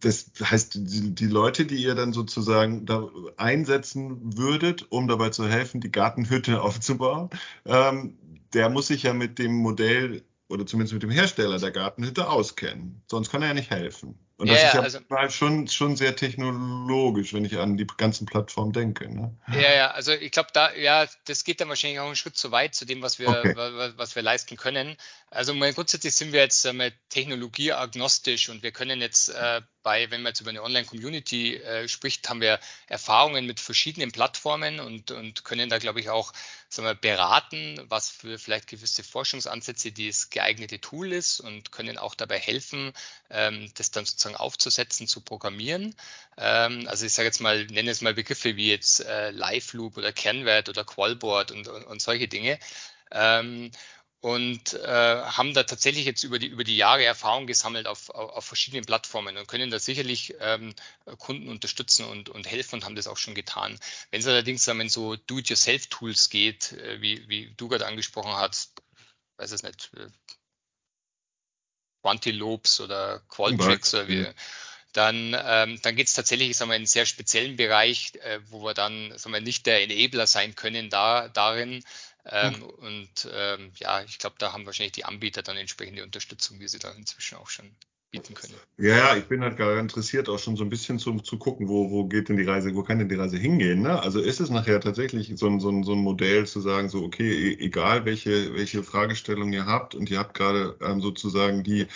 das heißt, die, die, Leute, die ihr dann sozusagen da einsetzen würdet, um dabei zu helfen, die Gartenhütte aufzubauen, ähm, der muss sich ja mit dem Modell oder zumindest mit dem Hersteller der Gartenhütte auskennen. Sonst kann er ja nicht helfen. Und das ja, ist ja also, schon, schon sehr technologisch, wenn ich an die ganzen Plattformen denke. Ne? Ja, ja, also ich glaube, da, ja, das geht dann wahrscheinlich auch einen Schritt zu weit zu dem, was wir, okay. was wir leisten können. Also mal grundsätzlich sind wir jetzt äh, technologieagnostisch und wir können jetzt äh, bei, wenn man jetzt über eine Online-Community äh, spricht, haben wir Erfahrungen mit verschiedenen Plattformen und, und können da, glaube ich, auch sagen wir, beraten, was für vielleicht gewisse Forschungsansätze das geeignete Tool ist und können auch dabei helfen, ähm, das dann sozusagen aufzusetzen, zu programmieren. Ähm, also ich sage jetzt mal, nenne es mal Begriffe wie jetzt äh, Live Loop oder Kernwert oder Qualboard und, und, und solche Dinge. Ähm, und äh, haben da tatsächlich jetzt über die, über die Jahre Erfahrung gesammelt auf, auf, auf verschiedenen Plattformen und können da sicherlich ähm, Kunden unterstützen und, und helfen und haben das auch schon getan. Wenn es allerdings um so Do-it-yourself-Tools geht, äh, wie, wie du gerade angesprochen hast, weiß es nicht, äh, Quantilopes oder Qualtrics oder wie, dann, ähm, dann geht es tatsächlich sagen wir, in einen sehr speziellen Bereich, äh, wo wir dann sagen wir, nicht der Enabler sein können da, darin, ähm, mhm. Und ähm, ja, ich glaube, da haben wahrscheinlich die Anbieter dann entsprechende Unterstützung, wie sie da inzwischen auch schon bieten können. Ja, ich bin halt gerade interessiert, auch schon so ein bisschen zu, zu gucken, wo, wo geht denn die Reise, wo kann denn die Reise hingehen? Ne? Also ist es nachher tatsächlich so ein, so, ein, so ein Modell zu sagen, so, okay, e, egal welche, welche Fragestellung ihr habt und ihr habt gerade ähm, sozusagen die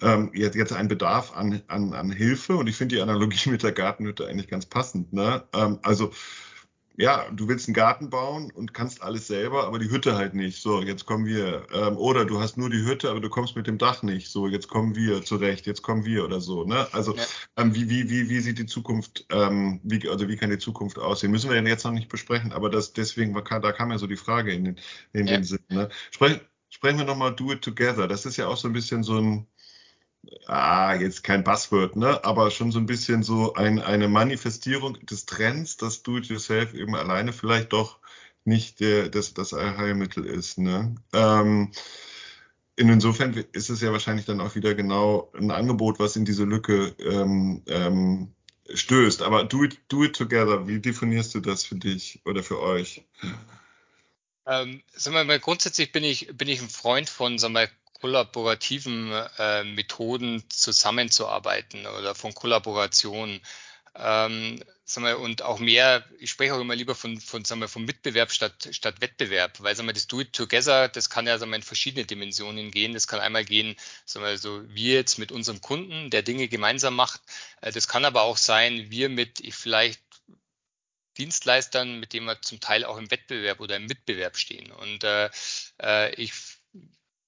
ähm, jetzt, jetzt einen Bedarf an, an, an Hilfe und ich finde die Analogie mit der Gartenhütte eigentlich ganz passend. Ne? Ähm, also ja, du willst einen Garten bauen und kannst alles selber, aber die Hütte halt nicht. So, jetzt kommen wir. Ähm, oder du hast nur die Hütte, aber du kommst mit dem Dach nicht. So, jetzt kommen wir zurecht, jetzt kommen wir oder so. Ne? Also ja. ähm, wie, wie, wie, wie sieht die Zukunft, ähm, wie, also wie kann die Zukunft aussehen? Müssen wir jetzt noch nicht besprechen, aber das deswegen war, da kam ja so die Frage in den, in ja. den Sinn. Ne? Sprech, sprechen wir nochmal Do It Together. Das ist ja auch so ein bisschen so ein ah, jetzt kein Buzzword, ne, aber schon so ein bisschen so ein, eine Manifestierung des Trends, dass Do-it-yourself eben alleine vielleicht doch nicht der, das, das Allheilmittel ist. Ne? Ähm, insofern ist es ja wahrscheinlich dann auch wieder genau ein Angebot, was in diese Lücke ähm, ähm, stößt. Aber do it, do it together, wie definierst du das für dich oder für euch? Ähm, sagen mal, grundsätzlich bin ich, bin ich ein Freund von sagen wir, kollaborativen äh, Methoden zusammenzuarbeiten oder von Kollaboration. Ähm, sagen wir, und auch mehr, ich spreche auch immer lieber von, von, sagen wir, vom Mitbewerb statt, statt Wettbewerb, weil sagen wir, das Do-it-together, das kann ja sagen wir, in verschiedene Dimensionen gehen. Das kann einmal gehen, sagen wir, so wir jetzt mit unserem Kunden, der Dinge gemeinsam macht. Äh, das kann aber auch sein, wir mit ich vielleicht Dienstleistern, mit denen wir zum Teil auch im Wettbewerb oder im Mitbewerb stehen. Und äh, äh ich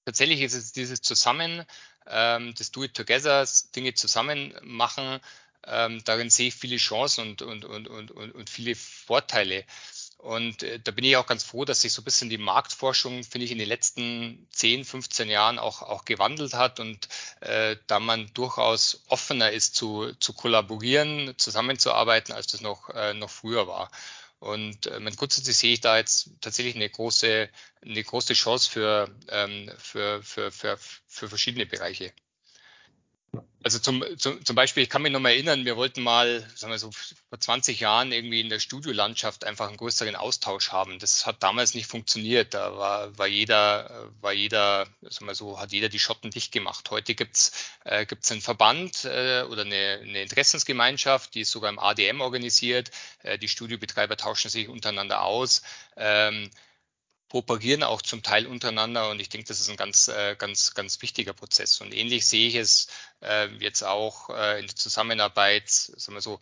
tatsächlich ist es dieses Zusammen, ähm, das Do-it-together, Dinge zusammen machen, ähm, darin sehe ich viele Chancen und, und, und, und, und viele Vorteile. Und äh, da bin ich auch ganz froh, dass sich so ein bisschen die Marktforschung, finde ich, in den letzten 10, 15 Jahren auch, auch gewandelt hat und äh, da man durchaus offener ist zu, zu kollaborieren, zusammenzuarbeiten, als das noch, äh, noch früher war. Und äh, grundsätzlich sehe ich da jetzt tatsächlich eine große, eine große Chance für, ähm, für, für, für, für verschiedene Bereiche. Also zum, zum, zum Beispiel, ich kann mich noch mal erinnern, wir wollten mal, sagen wir so, vor 20 Jahren irgendwie in der Studiolandschaft einfach einen größeren Austausch haben. Das hat damals nicht funktioniert. Da war, war jeder, war jeder, sagen wir so, hat jeder die Schotten dicht gemacht. Heute gibt's äh, gibt's einen Verband äh, oder eine, eine Interessensgemeinschaft, die ist sogar im ADM organisiert. Äh, die Studiobetreiber tauschen sich untereinander aus. Ähm, kooperieren auch zum Teil untereinander und ich denke, das ist ein ganz, äh, ganz, ganz wichtiger Prozess. Und ähnlich sehe ich es äh, jetzt auch äh, in der Zusammenarbeit, sagen wir so,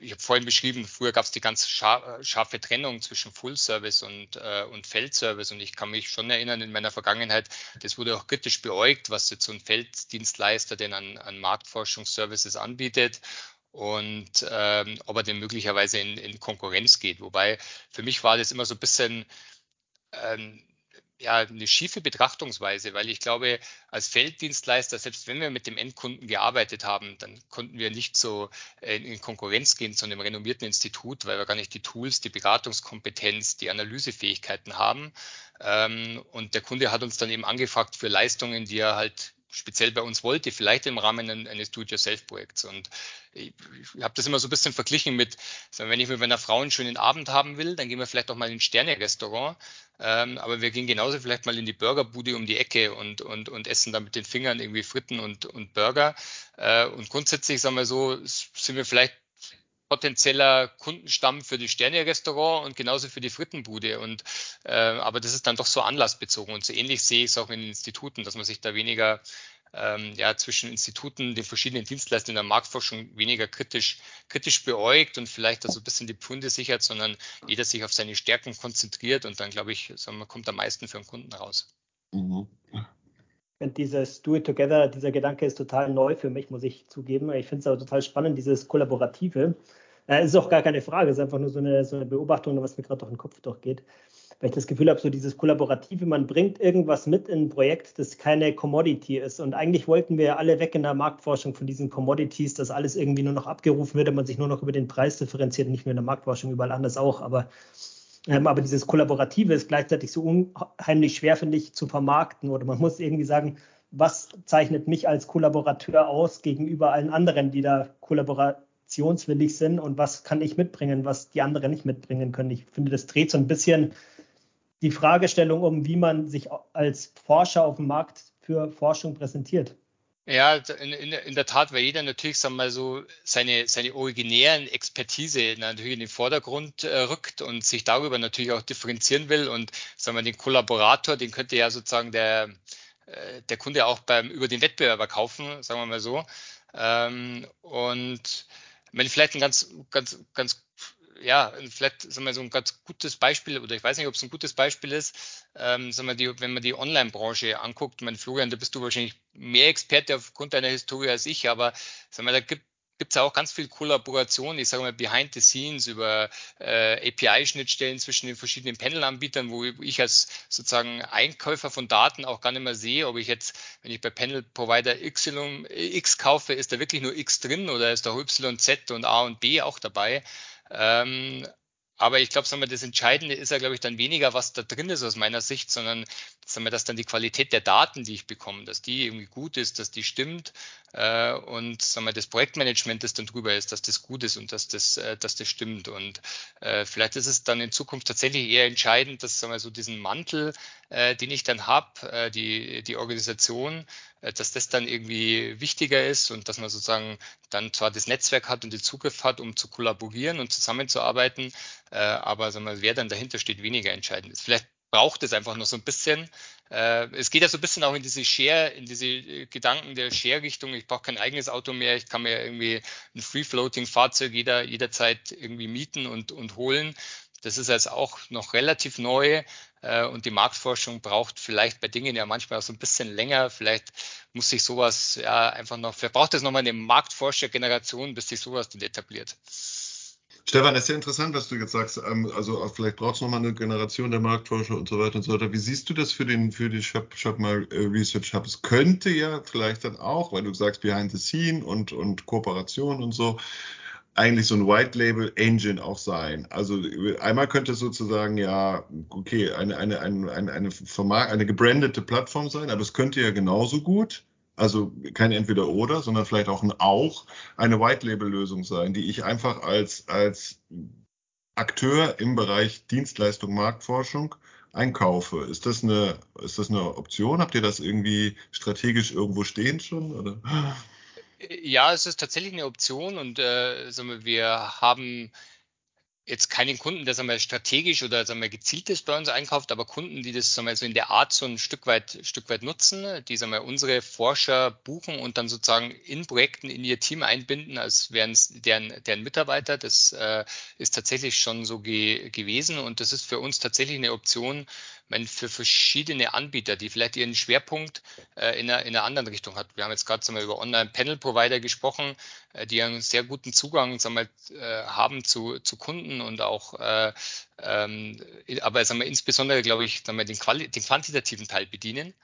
ich habe vorhin beschrieben, früher gab es die ganz scharfe Trennung zwischen Full Service und, äh, und Feldservice und ich kann mich schon erinnern in meiner Vergangenheit, das wurde auch kritisch beäugt, was jetzt so ein Felddienstleister denn an, an Marktforschungsservices anbietet und ähm, ob er denn möglicherweise in, in Konkurrenz geht. Wobei für mich war das immer so ein bisschen ähm, ja, eine schiefe Betrachtungsweise, weil ich glaube, als Felddienstleister, selbst wenn wir mit dem Endkunden gearbeitet haben, dann konnten wir nicht so äh, in Konkurrenz gehen zu einem renommierten Institut, weil wir gar nicht die Tools, die Beratungskompetenz, die Analysefähigkeiten haben. Ähm, und der Kunde hat uns dann eben angefragt für Leistungen, die er halt speziell bei uns wollte, vielleicht im Rahmen eines Do-it-yourself-Projekts. Und ich, ich habe das immer so ein bisschen verglichen mit, wenn ich mit meiner Frau einen schönen Abend haben will, dann gehen wir vielleicht auch mal in ein Sterne-Restaurant, ähm, aber wir gehen genauso vielleicht mal in die Burgerbude um die Ecke und, und, und essen dann mit den Fingern irgendwie Fritten und, und Burger. Äh, und grundsätzlich, sagen wir so, sind wir vielleicht potenzieller Kundenstamm für die Sterne-Restaurant und genauso für die Frittenbude. Und äh, aber das ist dann doch so anlassbezogen. Und so ähnlich sehe ich es auch in den Instituten, dass man sich da weniger ähm, ja, zwischen Instituten, den verschiedenen Dienstleistern in der Marktforschung weniger kritisch, kritisch beäugt und vielleicht also ein bisschen die Pfunde sichert, sondern jeder sich auf seine Stärken konzentriert und dann, glaube ich, sagen wir, kommt am meisten für den Kunden raus. Mhm. Und dieses Do It Together, dieser Gedanke ist total neu für mich, muss ich zugeben. Ich finde es aber total spannend, dieses Kollaborative. Äh, ist auch gar keine Frage, ist einfach nur so eine, so eine Beobachtung, was mir gerade durch den Kopf durchgeht. Weil ich das Gefühl habe, so dieses Kollaborative, man bringt irgendwas mit in ein Projekt, das keine Commodity ist. Und eigentlich wollten wir ja alle weg in der Marktforschung von diesen Commodities, dass alles irgendwie nur noch abgerufen wird und man sich nur noch über den Preis differenziert, nicht nur in der Marktforschung, überall anders auch. Aber aber dieses Kollaborative ist gleichzeitig so unheimlich schwer, finde ich, zu vermarkten. Oder man muss irgendwie sagen, was zeichnet mich als Kollaborateur aus gegenüber allen anderen, die da kollaborationswillig sind und was kann ich mitbringen, was die anderen nicht mitbringen können. Ich finde, das dreht so ein bisschen die Fragestellung um, wie man sich als Forscher auf dem Markt für Forschung präsentiert. Ja, in, in, in, der Tat, weil jeder natürlich, sagen wir mal so, seine, seine originären Expertise natürlich in den Vordergrund äh, rückt und sich darüber natürlich auch differenzieren will. Und sagen wir, den Kollaborator, den könnte ja sozusagen der, äh, der Kunde auch beim, über den Wettbewerber kaufen, sagen wir mal so. Ähm, und wenn vielleicht ein ganz, ganz, ganz ja, vielleicht sagen wir so ein ganz gutes Beispiel, oder ich weiß nicht, ob es ein gutes Beispiel ist, ähm, sagen wir die, wenn man die Online-Branche anguckt, mein Florian, da bist du wahrscheinlich mehr Experte aufgrund deiner Historie als ich, aber sagen wir, da gibt gibt es auch ganz viel Kollaboration, ich sage mal behind the scenes über äh, API-Schnittstellen zwischen den verschiedenen Panel-Anbietern, wo ich als sozusagen Einkäufer von Daten auch gar nicht mehr sehe, ob ich jetzt, wenn ich bei Panel-Provider Y, X kaufe, ist da wirklich nur X drin oder ist da Y, Z und A und B auch dabei. Ähm, aber ich glaube, das Entscheidende ist ja, glaube ich, dann weniger, was da drin ist aus meiner Sicht, sondern sagen wir, dass dann die Qualität der Daten, die ich bekomme, dass die irgendwie gut ist, dass die stimmt äh, und sagen wir, das Projektmanagement, das dann drüber ist, dass das gut ist und dass das, äh, dass das stimmt. Und äh, vielleicht ist es dann in Zukunft tatsächlich eher entscheidend, dass sagen wir, so diesen Mantel, äh, den ich dann habe, äh, die, die Organisation, äh, dass das dann irgendwie wichtiger ist und dass man sozusagen dann zwar das Netzwerk hat und den Zugriff hat, um zu kollaborieren und zusammenzuarbeiten, äh, aber sagen wir, wer dann dahinter steht, weniger entscheidend ist. Vielleicht braucht es einfach noch so ein bisschen. Äh, es geht ja so ein bisschen auch in diese Share, in diese äh, Gedanken der Share-Richtung. Ich brauche kein eigenes Auto mehr. Ich kann mir irgendwie ein Free-Floating-Fahrzeug jeder, jederzeit irgendwie mieten und, und holen. Das ist jetzt auch noch relativ neu äh, und die Marktforschung braucht vielleicht bei Dingen ja manchmal auch so ein bisschen länger. Vielleicht muss sich sowas ja einfach noch, braucht es nochmal eine Marktforscher-Generation, bis sich sowas dann etabliert. Stefan, ist ja interessant, was du jetzt sagst. Ähm, also vielleicht braucht es nochmal eine Generation der Marktforscher und so weiter und so weiter. Wie siehst du das für den für die Shop, Shop mal äh, Research Hub? Es könnte ja vielleicht dann auch, weil du sagst Behind the Scene und und Kooperation und so, eigentlich so ein White Label Engine auch sein. Also einmal könnte es sozusagen ja, okay, eine, eine, eine, eine, eine, eine gebrandete Plattform sein, aber es könnte ja genauso gut also kein Entweder-Oder, sondern vielleicht auch ein Auch, eine White-Label-Lösung sein, die ich einfach als, als Akteur im Bereich Dienstleistung, Marktforschung einkaufe. Ist das eine, ist das eine Option? Habt ihr das irgendwie strategisch irgendwo stehen schon? Oder? Ja, es ist tatsächlich eine Option und äh, wir haben jetzt keinen Kunden, der sagen wir, strategisch oder sagen wir, gezieltes bei uns einkauft, aber Kunden, die das sagen wir, so in der Art so ein Stück weit, Stück weit nutzen, die sagen wir, unsere Forscher buchen und dann sozusagen in Projekten in ihr Team einbinden, als wären es deren, deren Mitarbeiter. Das äh, ist tatsächlich schon so ge gewesen und das ist für uns tatsächlich eine Option, meine, für verschiedene Anbieter, die vielleicht ihren Schwerpunkt äh, in, einer, in einer anderen Richtung hat. Wir haben jetzt gerade über Online-Panel-Provider gesprochen, äh, die einen sehr guten Zugang sagen wir, äh, haben zu, zu Kunden und auch, äh, ähm, aber sagen wir, insbesondere, glaube ich, sagen wir, den, den quantitativen Teil bedienen.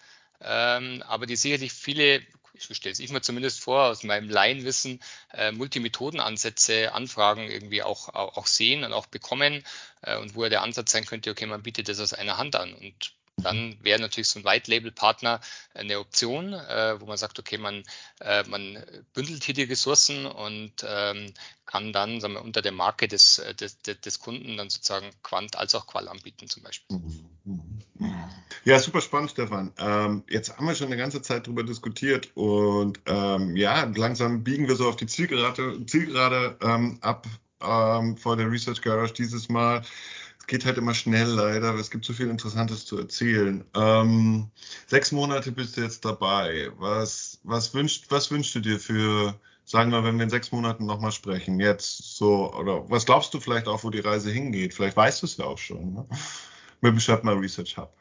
Ähm, aber die sicherlich viele so stelle es. Ich mir zumindest vor, aus meinem Laienwissen, äh, Multimethodenansätze, Anfragen irgendwie auch, auch, auch sehen und auch bekommen äh, und wo ja der Ansatz sein könnte, okay, man bietet das aus einer Hand an. Und dann wäre natürlich so ein White-Label-Partner eine Option, äh, wo man sagt, okay, man, äh, man bündelt hier die Ressourcen und ähm, kann dann sagen wir, unter der Marke des, des, des Kunden dann sozusagen Quant als auch Qual anbieten zum Beispiel. Mhm. Mhm. Ja, super spannend, Stefan. Ähm, jetzt haben wir schon eine ganze Zeit darüber diskutiert und ähm, ja, langsam biegen wir so auf die Zielgerade, Zielgerade ähm, ab ähm, vor der Research Garage dieses Mal. Geht halt immer schnell leider, aber es gibt so viel Interessantes zu erzählen. Ähm, sechs Monate bist du jetzt dabei. Was, was, wünscht, was wünschst du dir für, sagen wir, wenn wir in sechs Monaten nochmal sprechen, jetzt so, oder was glaubst du vielleicht auch, wo die Reise hingeht? Vielleicht weißt du es ja auch schon, ne? mit dem Shopmal Research Hub.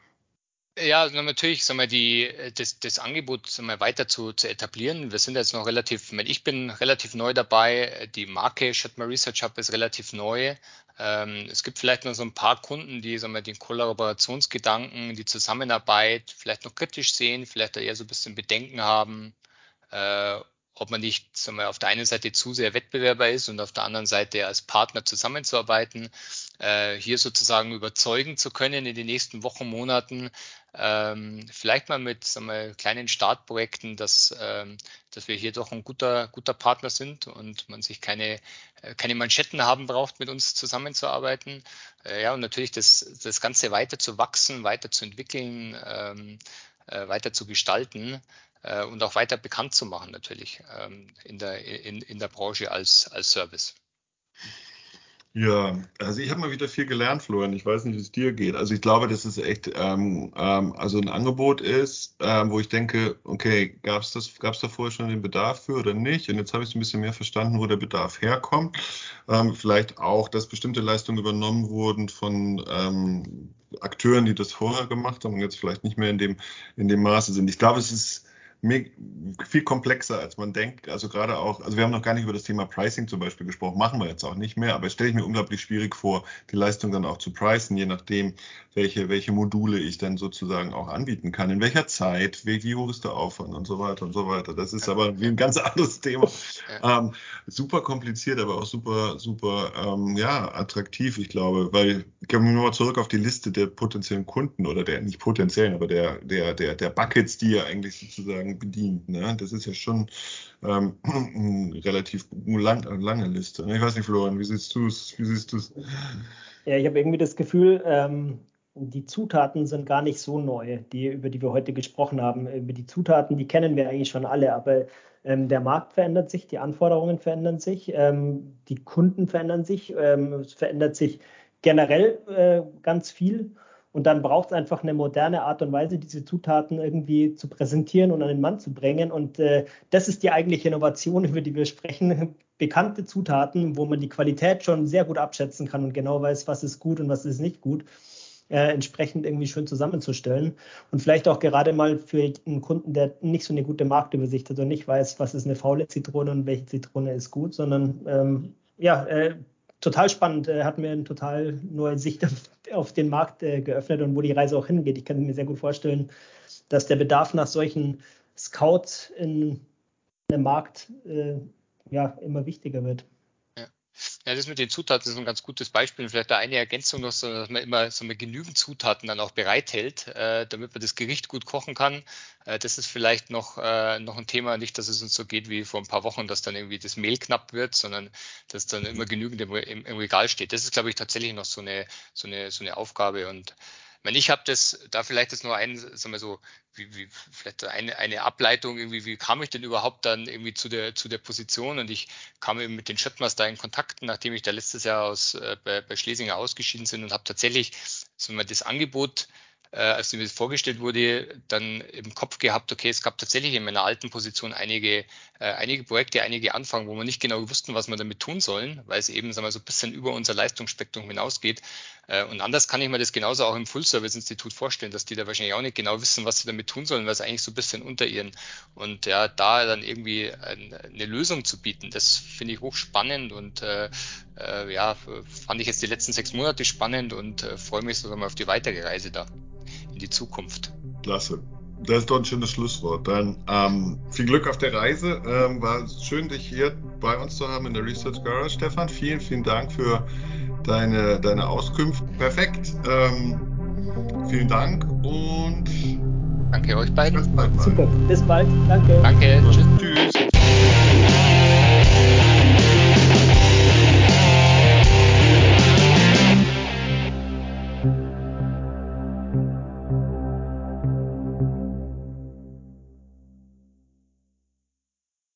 Ja, natürlich, sagen wir, die, das, das Angebot sagen wir, weiter zu, zu etablieren. Wir sind jetzt noch relativ, ich bin relativ neu dabei. Die Marke Shatma Research Hub ist relativ neu. Ähm, es gibt vielleicht noch so ein paar Kunden, die sagen wir, den Kollaborationsgedanken, die Zusammenarbeit vielleicht noch kritisch sehen, vielleicht eher so ein bisschen Bedenken haben. Äh, ob man nicht sagen wir, auf der einen Seite zu sehr Wettbewerber ist und auf der anderen Seite als Partner zusammenzuarbeiten, äh, hier sozusagen überzeugen zu können in den nächsten Wochen, Monaten, ähm, vielleicht mal mit sagen wir, kleinen Startprojekten, dass, ähm, dass wir hier doch ein guter, guter Partner sind und man sich keine, äh, keine Manschetten haben braucht, mit uns zusammenzuarbeiten. Äh, ja, und natürlich das, das Ganze weiter zu wachsen, weiter zu entwickeln, ähm, äh, weiter zu gestalten äh, und auch weiter bekannt zu machen natürlich ähm, in, der, in, in der Branche als, als Service. Ja, also ich habe mal wieder viel gelernt, Florian. Ich weiß nicht, wie es dir geht. Also ich glaube, dass es echt ähm, ähm, also ein Angebot ist, ähm, wo ich denke, okay, gab es das, gab es da vorher schon den Bedarf für oder nicht? Und jetzt habe ich ein bisschen mehr verstanden, wo der Bedarf herkommt. Ähm, vielleicht auch, dass bestimmte Leistungen übernommen wurden von ähm, Akteuren, die das vorher gemacht haben und jetzt vielleicht nicht mehr in dem in dem Maße sind. Ich glaube, es ist viel komplexer, als man denkt. Also gerade auch, also wir haben noch gar nicht über das Thema Pricing zum Beispiel gesprochen, machen wir jetzt auch nicht mehr, aber stelle ich mir unglaublich schwierig vor, die Leistung dann auch zu pricen, je nachdem, welche, welche Module ich dann sozusagen auch anbieten kann, in welcher Zeit, wie, wie hoch ist der Aufwand und so weiter und so weiter. Das ist aber wie ein ganz anderes Thema. Ähm, super kompliziert, aber auch super, super, ähm, ja, attraktiv, ich glaube, weil, ich komme nur mal zurück auf die Liste der potenziellen Kunden oder der, nicht potenziellen, aber der, der, der, der Buckets, die ihr eigentlich sozusagen bedient. Ne? Das ist ja schon ähm, eine relativ lang, lange Liste. Ich weiß nicht, Florian, wie siehst du es? Wie siehst du's? Ja, ich habe irgendwie das Gefühl, ähm, die Zutaten sind gar nicht so neu, die, über die wir heute gesprochen haben. Über die Zutaten, die kennen wir eigentlich schon alle, aber ähm, der Markt verändert sich, die Anforderungen verändern sich, ähm, die Kunden verändern sich, ähm, es verändert sich generell äh, ganz viel. Und dann braucht es einfach eine moderne Art und Weise, diese Zutaten irgendwie zu präsentieren und an den Mann zu bringen. Und äh, das ist die eigentliche Innovation, über die wir sprechen. Bekannte Zutaten, wo man die Qualität schon sehr gut abschätzen kann und genau weiß, was ist gut und was ist nicht gut. Äh, entsprechend irgendwie schön zusammenzustellen. Und vielleicht auch gerade mal für einen Kunden, der nicht so eine gute Marktübersicht hat und nicht weiß, was ist eine faule Zitrone und welche Zitrone ist gut, sondern ähm, ja, äh, total spannend, äh, hat mir eine total neue Sicht auf, auf den Markt äh, geöffnet und wo die Reise auch hingeht. Ich kann mir sehr gut vorstellen, dass der Bedarf nach solchen Scouts in einem Markt äh, ja, immer wichtiger wird. Ja. Das mit den Zutaten ist ein ganz gutes Beispiel. Vielleicht da eine Ergänzung noch, so, dass man immer so mit genügend Zutaten dann auch bereithält, äh, damit man das Gericht gut kochen kann. Äh, das ist vielleicht noch, äh, noch ein Thema, nicht, dass es uns so geht wie vor ein paar Wochen, dass dann irgendwie das Mehl knapp wird, sondern dass dann immer genügend im, im, im Regal steht. Das ist, glaube ich, tatsächlich noch so eine, so eine, so eine Aufgabe und meine, ich habe das, da vielleicht ist nur ein, sagen wir so, wie, wie, vielleicht eine, eine Ableitung, irgendwie, wie kam ich denn überhaupt dann irgendwie zu der, zu der Position? Und ich kam eben mit den Schöttmaster in Kontakt, nachdem ich da letztes Jahr aus, äh, bei, bei Schlesinger ausgeschieden sind und habe tatsächlich sagen wir, das Angebot äh, als mir das vorgestellt wurde, dann im Kopf gehabt, okay, es gab tatsächlich in meiner alten Position einige, äh, einige Projekte, einige Anfragen, wo wir nicht genau wussten, was wir damit tun sollen, weil es eben sagen wir, so ein bisschen über unser Leistungsspektrum hinausgeht. Äh, und anders kann ich mir das genauso auch im Full-Service-Institut vorstellen, dass die da wahrscheinlich auch nicht genau wissen, was sie damit tun sollen, weil es eigentlich so ein bisschen unter ihren. Und ja, da dann irgendwie eine Lösung zu bieten, das finde ich hochspannend und äh, äh, ja, fand ich jetzt die letzten sechs Monate spannend und äh, freue mich sogar mal auf die weitere Reise da in die Zukunft. Klasse. Das ist doch ein schönes Schlusswort. Dann ähm, viel Glück auf der Reise. Ähm, war schön, dich hier bei uns zu haben in der Research Garage. Stefan, vielen, vielen Dank für deine, deine Auskunft. Perfekt. Ähm, vielen Dank und danke euch beiden. Super. Bis bald. Danke. Danke. Tschüss. Tschüss.